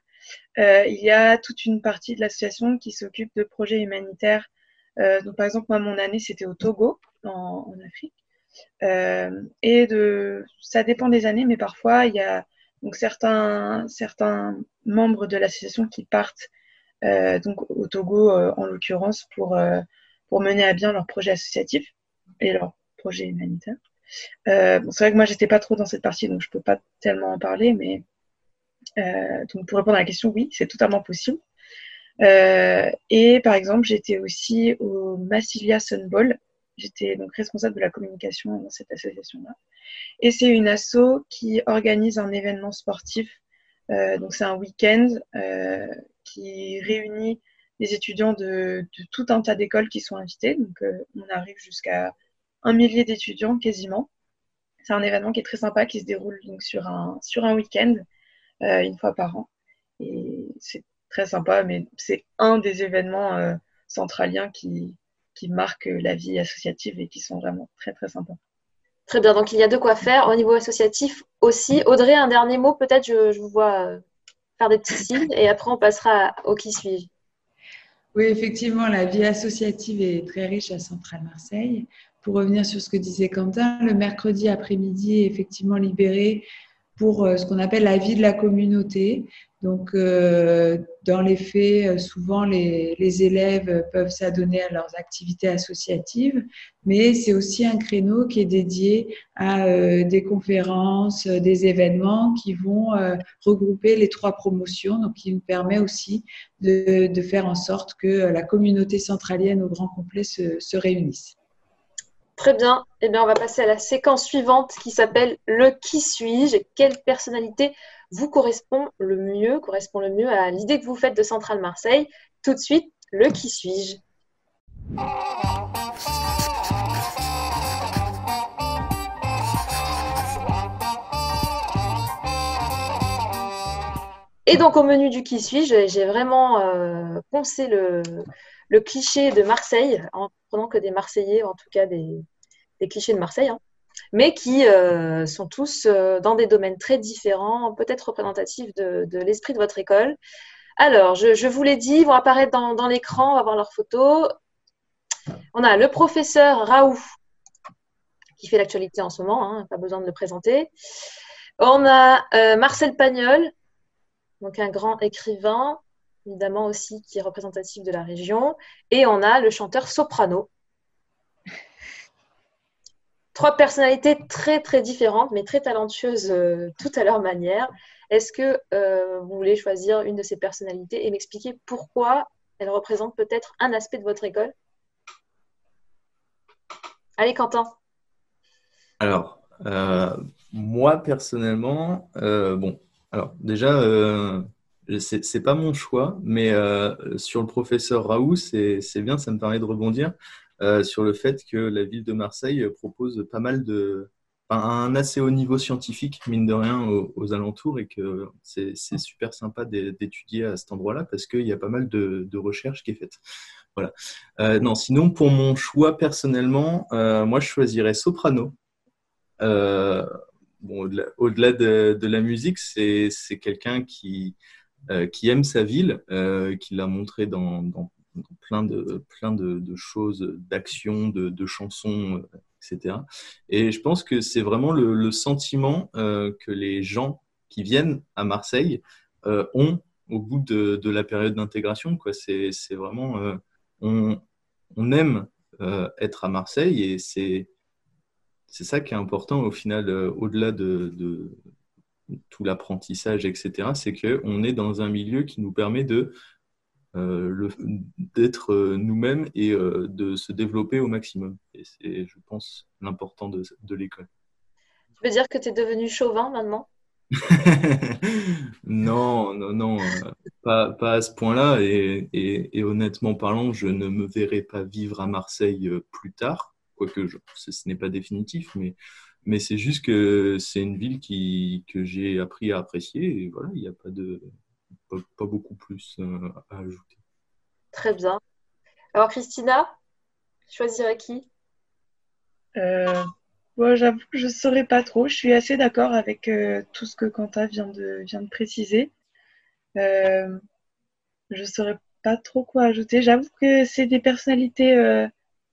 euh, il y a toute une partie de l'association qui s'occupe de projets humanitaires. donc, par exemple, moi, mon année, c'était au Togo, en, en Afrique. et de, ça dépend des années, mais parfois, il y a donc, certains, certains membres de l'association qui partent donc, au Togo, en l'occurrence, pour, pour mener à bien leur projet associatif et leur projet humanitaire. Euh, c'est vrai que moi, j'étais pas trop dans cette partie, donc je peux pas tellement en parler, mais euh, donc pour répondre à la question, oui, c'est totalement possible. Euh, et par exemple, j'étais aussi au Massilia Sunball. J'étais donc responsable de la communication dans cette association-là. Et c'est une asso qui organise un événement sportif. donc c'est un week-end qui réunit des étudiants de, de, tout un tas d'écoles qui sont invités. Donc on arrive jusqu'à un millier d'étudiants quasiment. C'est un événement qui est très sympa, qui se déroule donc sur un, sur un week-end, euh, une fois par an. Et c'est très sympa, mais c'est un des événements euh, centraliens qui, qui marquent la vie associative et qui sont vraiment très très sympas. Très bien, donc il y a de quoi faire au niveau associatif aussi. Audrey, un dernier mot, peut-être? Je, vous vois euh, faire des petits signes et après on passera au qui suis-je. Oui, effectivement, la vie associative est très riche à Centrale Marseille pour revenir sur ce que disait Quentin, le mercredi après-midi est effectivement libéré pour euh, ce qu'on appelle la vie de la communauté. Donc, euh, dans les faits, euh, souvent les, élèves peuvent s'adonner à leurs activités associatives, mais c'est aussi un créneau qui est dédié à des conférences, des événements qui vont regrouper les trois promotions, donc qui nous permet aussi de, faire en sorte que la communauté centralienne au grand complet se réunisse. Très bien. Eh bien, on va passer à la séquence suivante qui s'appelle le qui suis-je? Quelle personnalité vous correspond le mieux, correspond le mieux à l'idée que vous faites de Centrale Marseille? Tout de suite, le qui suis-je? Et donc, au menu du qui suis-je, j'ai vraiment euh, poncé le, le, cliché de Marseille, en prenant que des Marseillais, en tout cas des, clichés de Marseille, hein, mais qui euh, sont tous euh, dans des domaines très différents, peut-être représentatifs de, l'esprit de votre école. Alors, je, vous l'ai dit, ils vont apparaître dans, dans l'écran, on va voir leurs photos. On a le professeur Raoult, qui fait l'actualité en ce moment, hein, pas besoin de le présenter. On a euh, Marcel Pagnol, donc un grand écrivain, évidemment aussi qui est représentatif de la région. Et on a le chanteur Soprano. Trois personnalités très très différentes, mais très talentueuses euh, toutes à leur manière. Est-ce que euh, vous voulez choisir une de ces personnalités et m'expliquer pourquoi elle représente peut-être un aspect de votre école? Allez, Quentin. Alors, euh, moi personnellement, bon, alors déjà, c'est pas mon choix, mais euh, sur le professeur Raoult, c'est bien, ça me permet de rebondir euh, sur le fait que la ville de Marseille propose pas mal de, un assez haut niveau scientifique, mine de rien, aux, alentours, et que c'est super sympa d'étudier à cet endroit-là parce qu'il y a pas mal de, de recherches qui est faite. Voilà. Euh, non, sinon, pour mon choix personnellement, euh, moi, je choisirais Soprano. Euh, bon, au-delà au de, de, la musique, c'est quelqu'un qui, euh, qui aime sa ville, euh, qui l'a montré dans, plein de, choses, d'actions, de, chansons, etc. Et je pense que c'est vraiment le, sentiment euh, que les gens qui viennent à Marseille ont au bout de, la période d'intégration. C'est vraiment on, aime euh, être à Marseille et c'est ça qui est important au final, euh, au-delà de, de, tout l'apprentissage, etc. C'est qu'on est dans un milieu qui nous permet de euh, d'être euh, nous-mêmes et euh, de se développer au maximum. Et c'est, je pense, l'important de, de l'école. Tu veux dire que tu es devenu chauvin maintenant? Non, non, non, pas, pas à ce point-là. Et, et, et, honnêtement parlant, je ne me verrai pas vivre à Marseille plus tard, quoique je, ce, ce n'est pas définitif, mais, mais c'est juste que c'est une ville qui, que j'ai appris à apprécier. Et voilà, il n'y a pas, de, pas, pas, beaucoup plus euh, à ajouter. Très bien. Alors, Christina, choisirais qui? Euh, Bon, J'avoue que je ne saurais pas trop. Je suis assez d'accord avec euh, tout ce que Quentin vient de, vient de préciser. Euh, je ne saurais pas trop quoi ajouter. J'avoue que c'est des personnalités euh,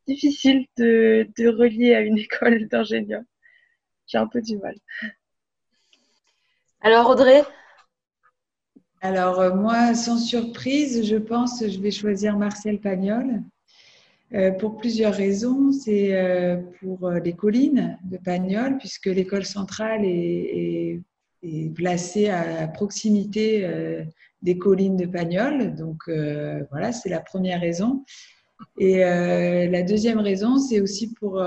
difficiles de, de, relier à une école d'ingénieur. J'ai un peu du mal. Alors Audrey? Alors euh, moi, sans surprise, je pense je vais choisir Marcel Pagnol. Euh, pour plusieurs raisons. C'est euh, pour les collines de Pagnol, puisque l'école centrale est, est, est, placée à proximité des collines de Pagnol. Donc voilà, c'est la première raison. Et la deuxième raison, c'est aussi pour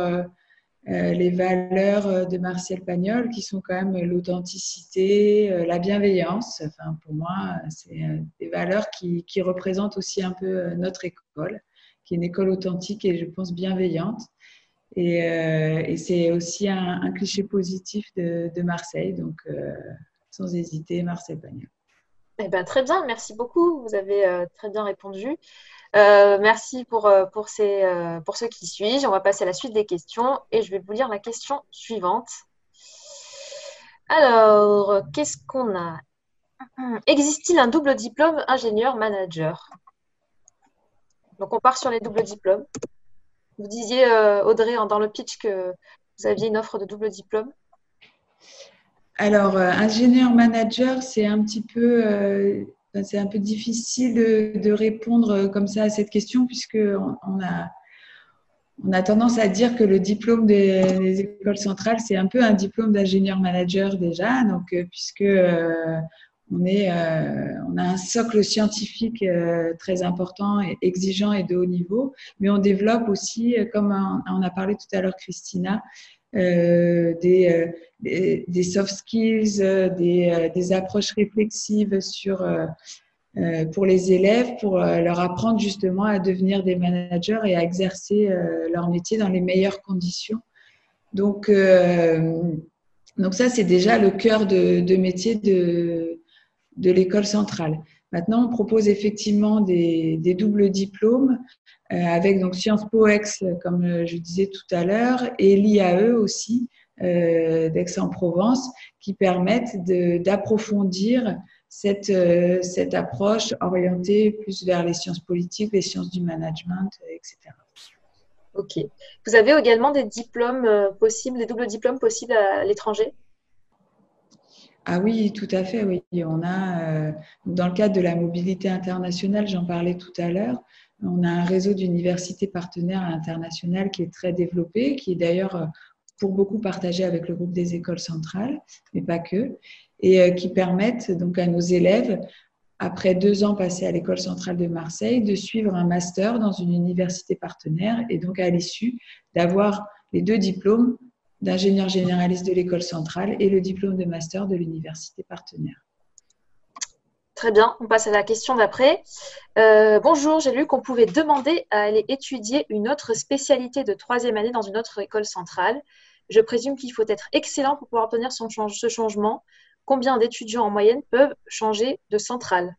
les valeurs de Martial Pagnol, qui sont quand même l'authenticité, la bienveillance. Enfin, pour moi, c'est des valeurs qui, représentent aussi un peu notre école qui est une école authentique et je pense bienveillante. Et, euh, c'est aussi un, cliché positif de, Marseille, donc euh, sans hésiter, Marseille Pagnol. Eh ben, très bien, merci beaucoup. Vous avez euh, très bien répondu. Euh, merci pour, euh, pour, ces, euh, pour ceux qui suivent. On va passer à la suite des questions et je vais vous lire la question suivante. Alors, qu'est-ce qu'on a? Existe-t-il un double diplôme ingénieur-manager? Donc, on part sur les doubles diplômes. Vous disiez, Audrey, dans le pitch que vous aviez une offre de double diplôme. Alors, ingénieur-manager, c'est un petit peu, c'est un peu difficile de, répondre comme ça à cette question puisque on, a, on a tendance à dire que le diplôme des, écoles centrales, c'est un peu un diplôme d'ingénieur-manager déjà. Donc, euh, puisque euh, on, est, euh, on a un socle scientifique euh, très important et exigeant et de haut niveau, mais on développe aussi, euh, comme on, a parlé tout à l'heure Christina, euh, des, des, des, soft skills, des, des, approches réflexives sur, pour les élèves, pour leur apprendre justement à devenir des managers et à exercer leur métier dans les meilleures conditions. Donc, donc ça, c'est déjà le cœur de, de métier de, de l'école centrale. Maintenant, on propose effectivement des, doubles diplômes euh, avec donc Sciences Po Aix, comme je disais tout à l'heure, et l'IAE aussi euh, d'Aix-en-Provence, qui permettent d'approfondir cette, euh, cette approche orientée plus vers les sciences politiques, les sciences du management, etc. Ok. Vous avez également des diplômes possibles, des doubles diplômes possibles à l'étranger? Ah oui, tout à fait, oui. On a, euh, dans le cadre de la mobilité internationale, j'en parlais tout à l'heure, on a un réseau d'universités partenaires internationales qui est très développé, qui est d'ailleurs euh, pour beaucoup partagé avec le groupe des écoles centrales, mais pas que, et euh, qui permettent donc à nos élèves, après deux ans passés à l'école centrale de Marseille, de suivre un master dans une université partenaire et donc à l'issue d'avoir les deux diplômes d'ingénieur généraliste de l'école centrale et le diplôme de master de l'université partenaire. Très bien, on passe à la question d'après. Euh, bonjour, j'ai lu qu'on pouvait demander à aller étudier une autre spécialité de troisième année dans une autre école centrale. Je présume qu'il faut être excellent pour pouvoir obtenir ce changement. Combien d'étudiants en moyenne peuvent changer de centrale?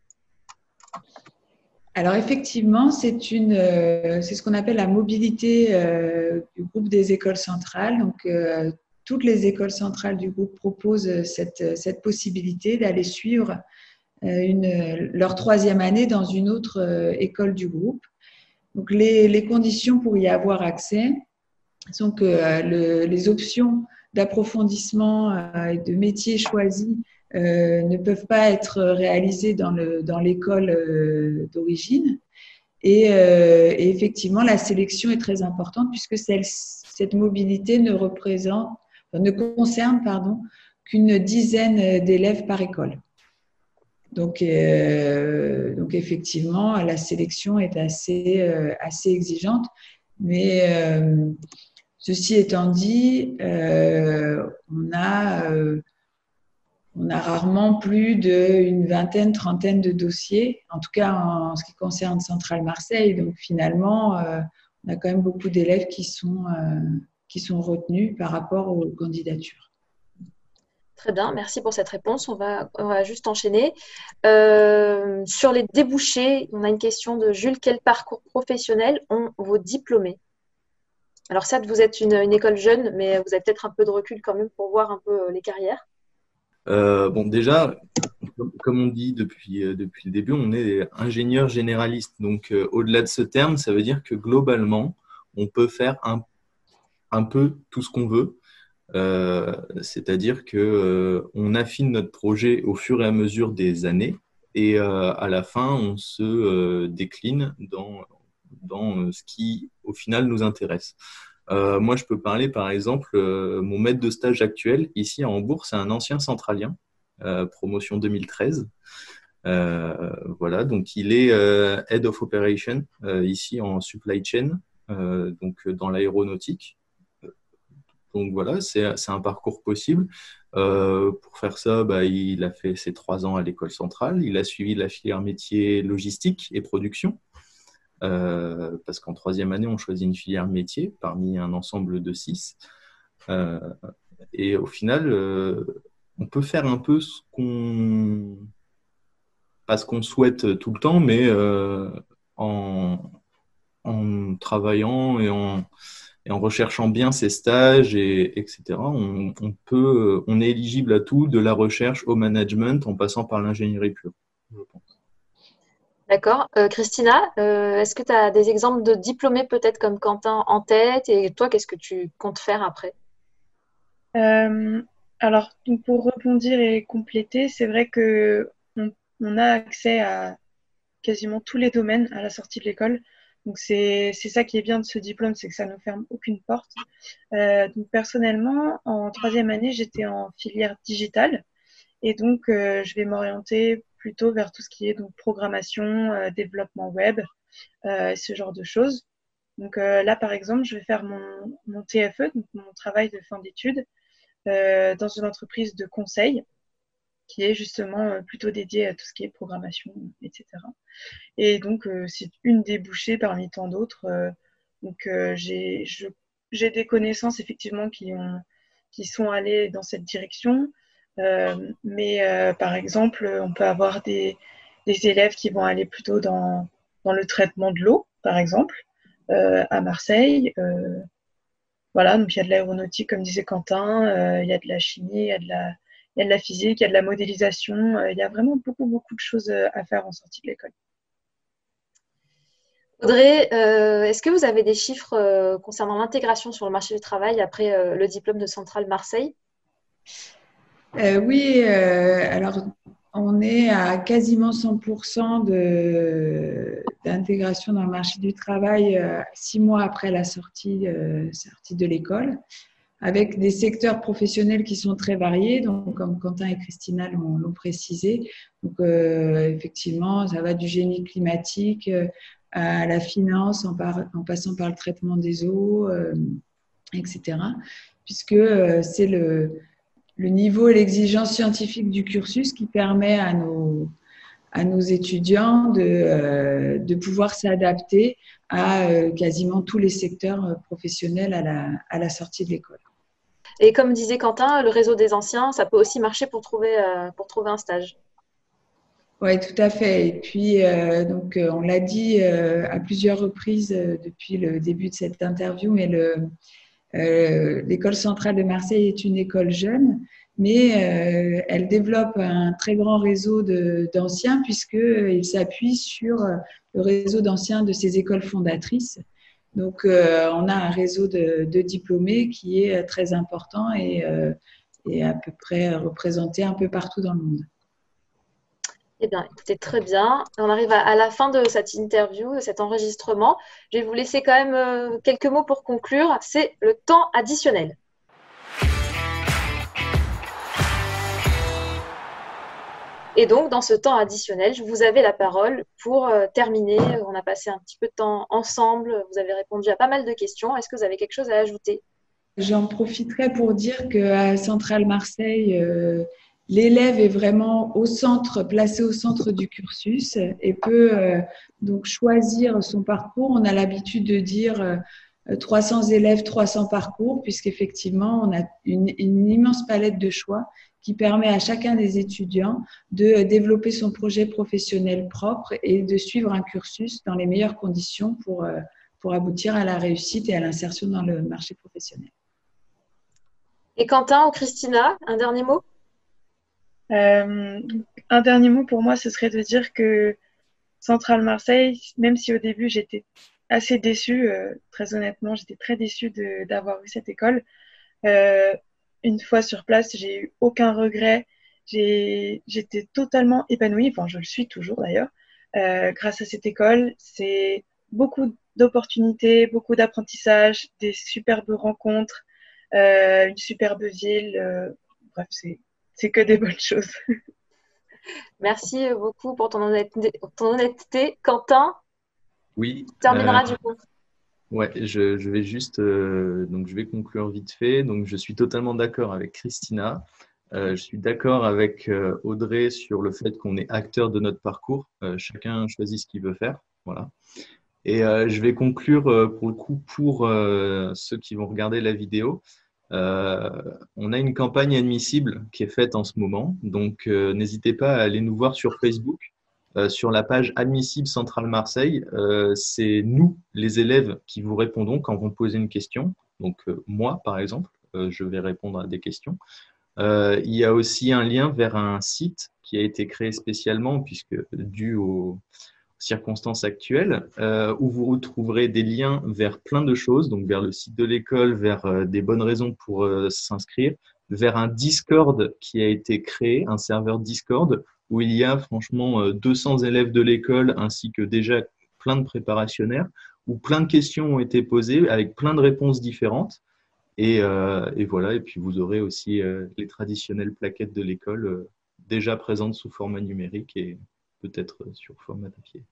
Alors effectivement, c'est euh, c'est ce qu'on appelle la mobilité euh, du groupe des écoles centrales. Donc toutes les écoles centrales du groupe proposent cette possibilité d'aller suivre une, leur troisième année dans une autre école du groupe. Donc les, conditions pour y avoir accès sont que les options d'approfondissement et de métiers choisis euh, ne peuvent pas être réalisées dans l'école euh, d'origine. Et, euh, effectivement, la sélection est très importante puisque cette mobilité ne représente, ne concerne qu'une dizaine d'élèves par école. Donc, euh, donc, effectivement, la sélection est assez, euh, assez exigeante. Mais euh, ceci étant dit, on a rarement plus d'une vingtaine, trentaine de dossiers, en tout cas en, ce qui concerne Centrale Marseille. Donc finalement, on a quand même beaucoup d'élèves qui sont retenus par rapport aux candidatures. Très bien, merci pour cette réponse. On va, on va juste enchaîner. Euh, sur les débouchés, on a une question de Jules. Quel parcours professionnel ont vos diplômés? Alors certes, vous êtes une, école jeune, mais vous avez peut-être un peu de recul quand même pour voir un peu les carrières. Euh, bon, déjà, comme on dit depuis, euh, depuis le début, on est ingénieur généraliste. Donc, euh, au-delà de ce terme, ça veut dire que globalement, on peut faire un, un peu tout ce qu'on veut. C'est-à-dire que on affine notre projet au fur et à mesure des années, et à la fin, on se décline dans, ce qui, au final, nous intéresse. Euh, moi, je peux parler, par exemple, euh, mon maître de stage actuel, ici à Hambourg, c'est un ancien centralien, euh, promotion 2013. voilà, donc il est Head of Operation ici en supply chain, donc dans l'aéronautique. Donc voilà, c'est un parcours possible. pour faire ça, bah, il a fait ses trois ans à l'école centrale. Il a suivi la filière métier logistique et production. Euh, parce qu'en troisième année, on choisit une filière métier parmi un ensemble de six. Euh, et au final, euh, on peut faire un peu ce qu'on pas ce qu'on souhaite tout le temps, mais en, travaillant et en, et en, recherchant bien ses stages, et, etc., on, on, peut, on est éligible à tout, de la recherche au management, en passant par l'ingénierie pure, je pense. D'accord. Euh, Christina, euh, est-ce que tu as des exemples de diplômés peut-être comme Quentin en tête et toi, qu'est-ce que tu comptes faire après? Euh, Alors, pour répondre et compléter, c'est vrai que on, a accès à quasiment tous les domaines à la sortie de l'école. Donc, c'est ça qui est bien de ce diplôme, c'est que ça ne ferme aucune porte. donc, personnellement, en troisième année, j'étais en filière digitale. Et donc, je vais m'orienter plutôt vers tout ce qui est donc programmation, euh, développement web, euh, ce genre de choses. Donc euh, là, par exemple, je vais faire mon, mon TFE, donc mon travail de fin d'études, dans une entreprise de conseil qui est justement plutôt dédiée à tout ce qui est programmation, etc. Et donc, c'est une débouchée parmi tant d'autres. donc, j'ai des connaissances effectivement qui, ont, qui sont allées dans cette direction. mais par exemple, on peut avoir des, élèves qui vont aller plutôt dans le traitement de l'eau, par exemple, à Marseille. voilà, donc il y a de l'aéronautique, comme disait Quentin, il y a de la chimie, il y a de la, il y a de la physique, il y a de la modélisation, il y a vraiment beaucoup, beaucoup de choses à faire en sortie de l'école. Audrey, euh, est-ce que vous avez des chiffres euh, concernant l'intégration sur le marché du travail après euh, le diplôme de Centrale Marseille? Oui, alors on est à quasiment 100% d'intégration dans le marché du travail six mois après la sortie, sortie de l'école, avec des secteurs professionnels qui sont très variés, donc comme Quentin et Christina l'ont précisé. Donc effectivement, ça va du génie climatique à la finance en, passant par le traitement des eaux, euh, etc. Puisque euh, c'est le, le, niveau et l'exigence scientifique du cursus qui permet à nos, à nos étudiants de, euh, de pouvoir s'adapter à quasiment tous les secteurs professionnels à la, à la sortie de l'école. Et comme disait Quentin, le réseau des anciens, ça peut aussi marcher pour trouver, pour trouver un stage. Oui, tout à fait. Et puis, euh, donc, euh, on l'a dit euh, à plusieurs reprises depuis le début de cette interview, mais l'école centrale de Marseille est une école jeune, mais elle développe un très grand réseau d'anciens puisqu'il s'appuie sur le réseau d'anciens de ses écoles fondatrices. Donc, on a un réseau de, diplômés qui est très important et, et à peu près représenté un peu partout dans le monde. Eh bien, écoutez, très bien. On arrive à, la fin de cette interview, de cet enregistrement. Je vais vous laisser quand même euh, quelques mots pour conclure. C'est le temps additionnel. Et donc, dans ce temps additionnel, vous avais la parole pour euh, terminer. On a passé un petit peu de temps ensemble. Vous avez répondu à pas mal de questions. Est-ce que vous avez quelque chose à ajouter? J'en profiterai pour dire qu'à Centrale Marseille, euh, l'élève est vraiment au centre, placé au centre du cursus et peut euh, donc choisir son parcours. On a l'habitude de dire 300 euh, élèves, 300 parcours, puisqu'effectivement, on a une, immense palette de choix qui permet à chacun des étudiants de développer son projet professionnel propre et de suivre un cursus dans les meilleures conditions pour, euh, pour aboutir à la réussite et à l'insertion dans le marché professionnel. Et Quentin ou Christina, un dernier mot? Euh, un dernier mot pour moi, ce serait de dire que Centrale Marseille, même si au début j'étais assez déçue, euh, très honnêtement, j'étais très déçue d'avoir eu cette école. Euh, une fois sur place, j'ai eu aucun regret. J'étais totalement épanouie, enfin je le suis toujours d'ailleurs, grâce à cette école. C'est beaucoup d'opportunités, beaucoup d'apprentissage, des superbes rencontres, une superbe ville. bref, c'est que des bonnes choses. Merci beaucoup pour ton honnêteté. Quentin? Oui. terminera euh, du coup. Ouais, je, vais juste euh, donc je vais conclure vite fait. Donc je suis totalement d'accord avec Christina. Euh, je suis d'accord avec Audrey sur le fait qu'on est acteur de notre parcours. chacun choisit ce qu'il veut faire. Voilà. Et je vais conclure pour le coup pour ceux qui vont regarder la vidéo. Euh, on a une campagne admissible qui est faite en ce moment, donc euh, n'hésitez pas à aller nous voir sur Facebook, euh, sur la page Admissible Centrale Marseille. c'est nous, les élèves, qui vous répondons quand vous posez une question. Donc moi, par exemple, je vais répondre à des questions. il y a aussi un lien vers un site qui a été créé spécialement, puisque dû au, circonstances actuelles, euh, où vous retrouverez des liens vers plein de choses, donc vers le site de l'école, vers euh, des bonnes raisons pour euh, s'inscrire, vers un Discord qui a été créé, un serveur Discord, où il y a franchement 200 élèves de l'école, ainsi que déjà plein de préparationnaires, où plein de questions ont été posées avec plein de réponses différentes. Et, et voilà, et puis vous aurez aussi les traditionnelles plaquettes de l'école déjà présentes sous format numérique et peut-être sur format papier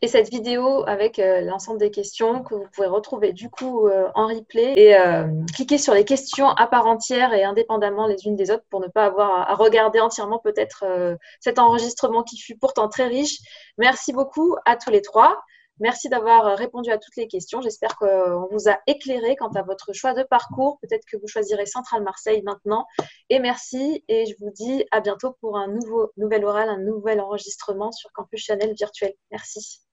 et cette vidéo avec euh, l'ensemble des questions que vous pouvez retrouver du coup euh, en replay et euh, cliquez sur les questions à part entière et indépendamment les unes des autres pour ne pas avoir à, regarder entièrement peut-être cet enregistrement qui fut pourtant très riche. Merci beaucoup à tous les trois. Merci d'avoir répondu à toutes les questions. J'espère qu'on vous a éclairé quant à votre choix de parcours. Peut-être que vous choisirez Centrale Marseille maintenant. Et merci. Et je vous dis à bientôt pour un nouveau, nouvel oral, un nouvel enregistrement sur Campus Chanel virtuel. Merci.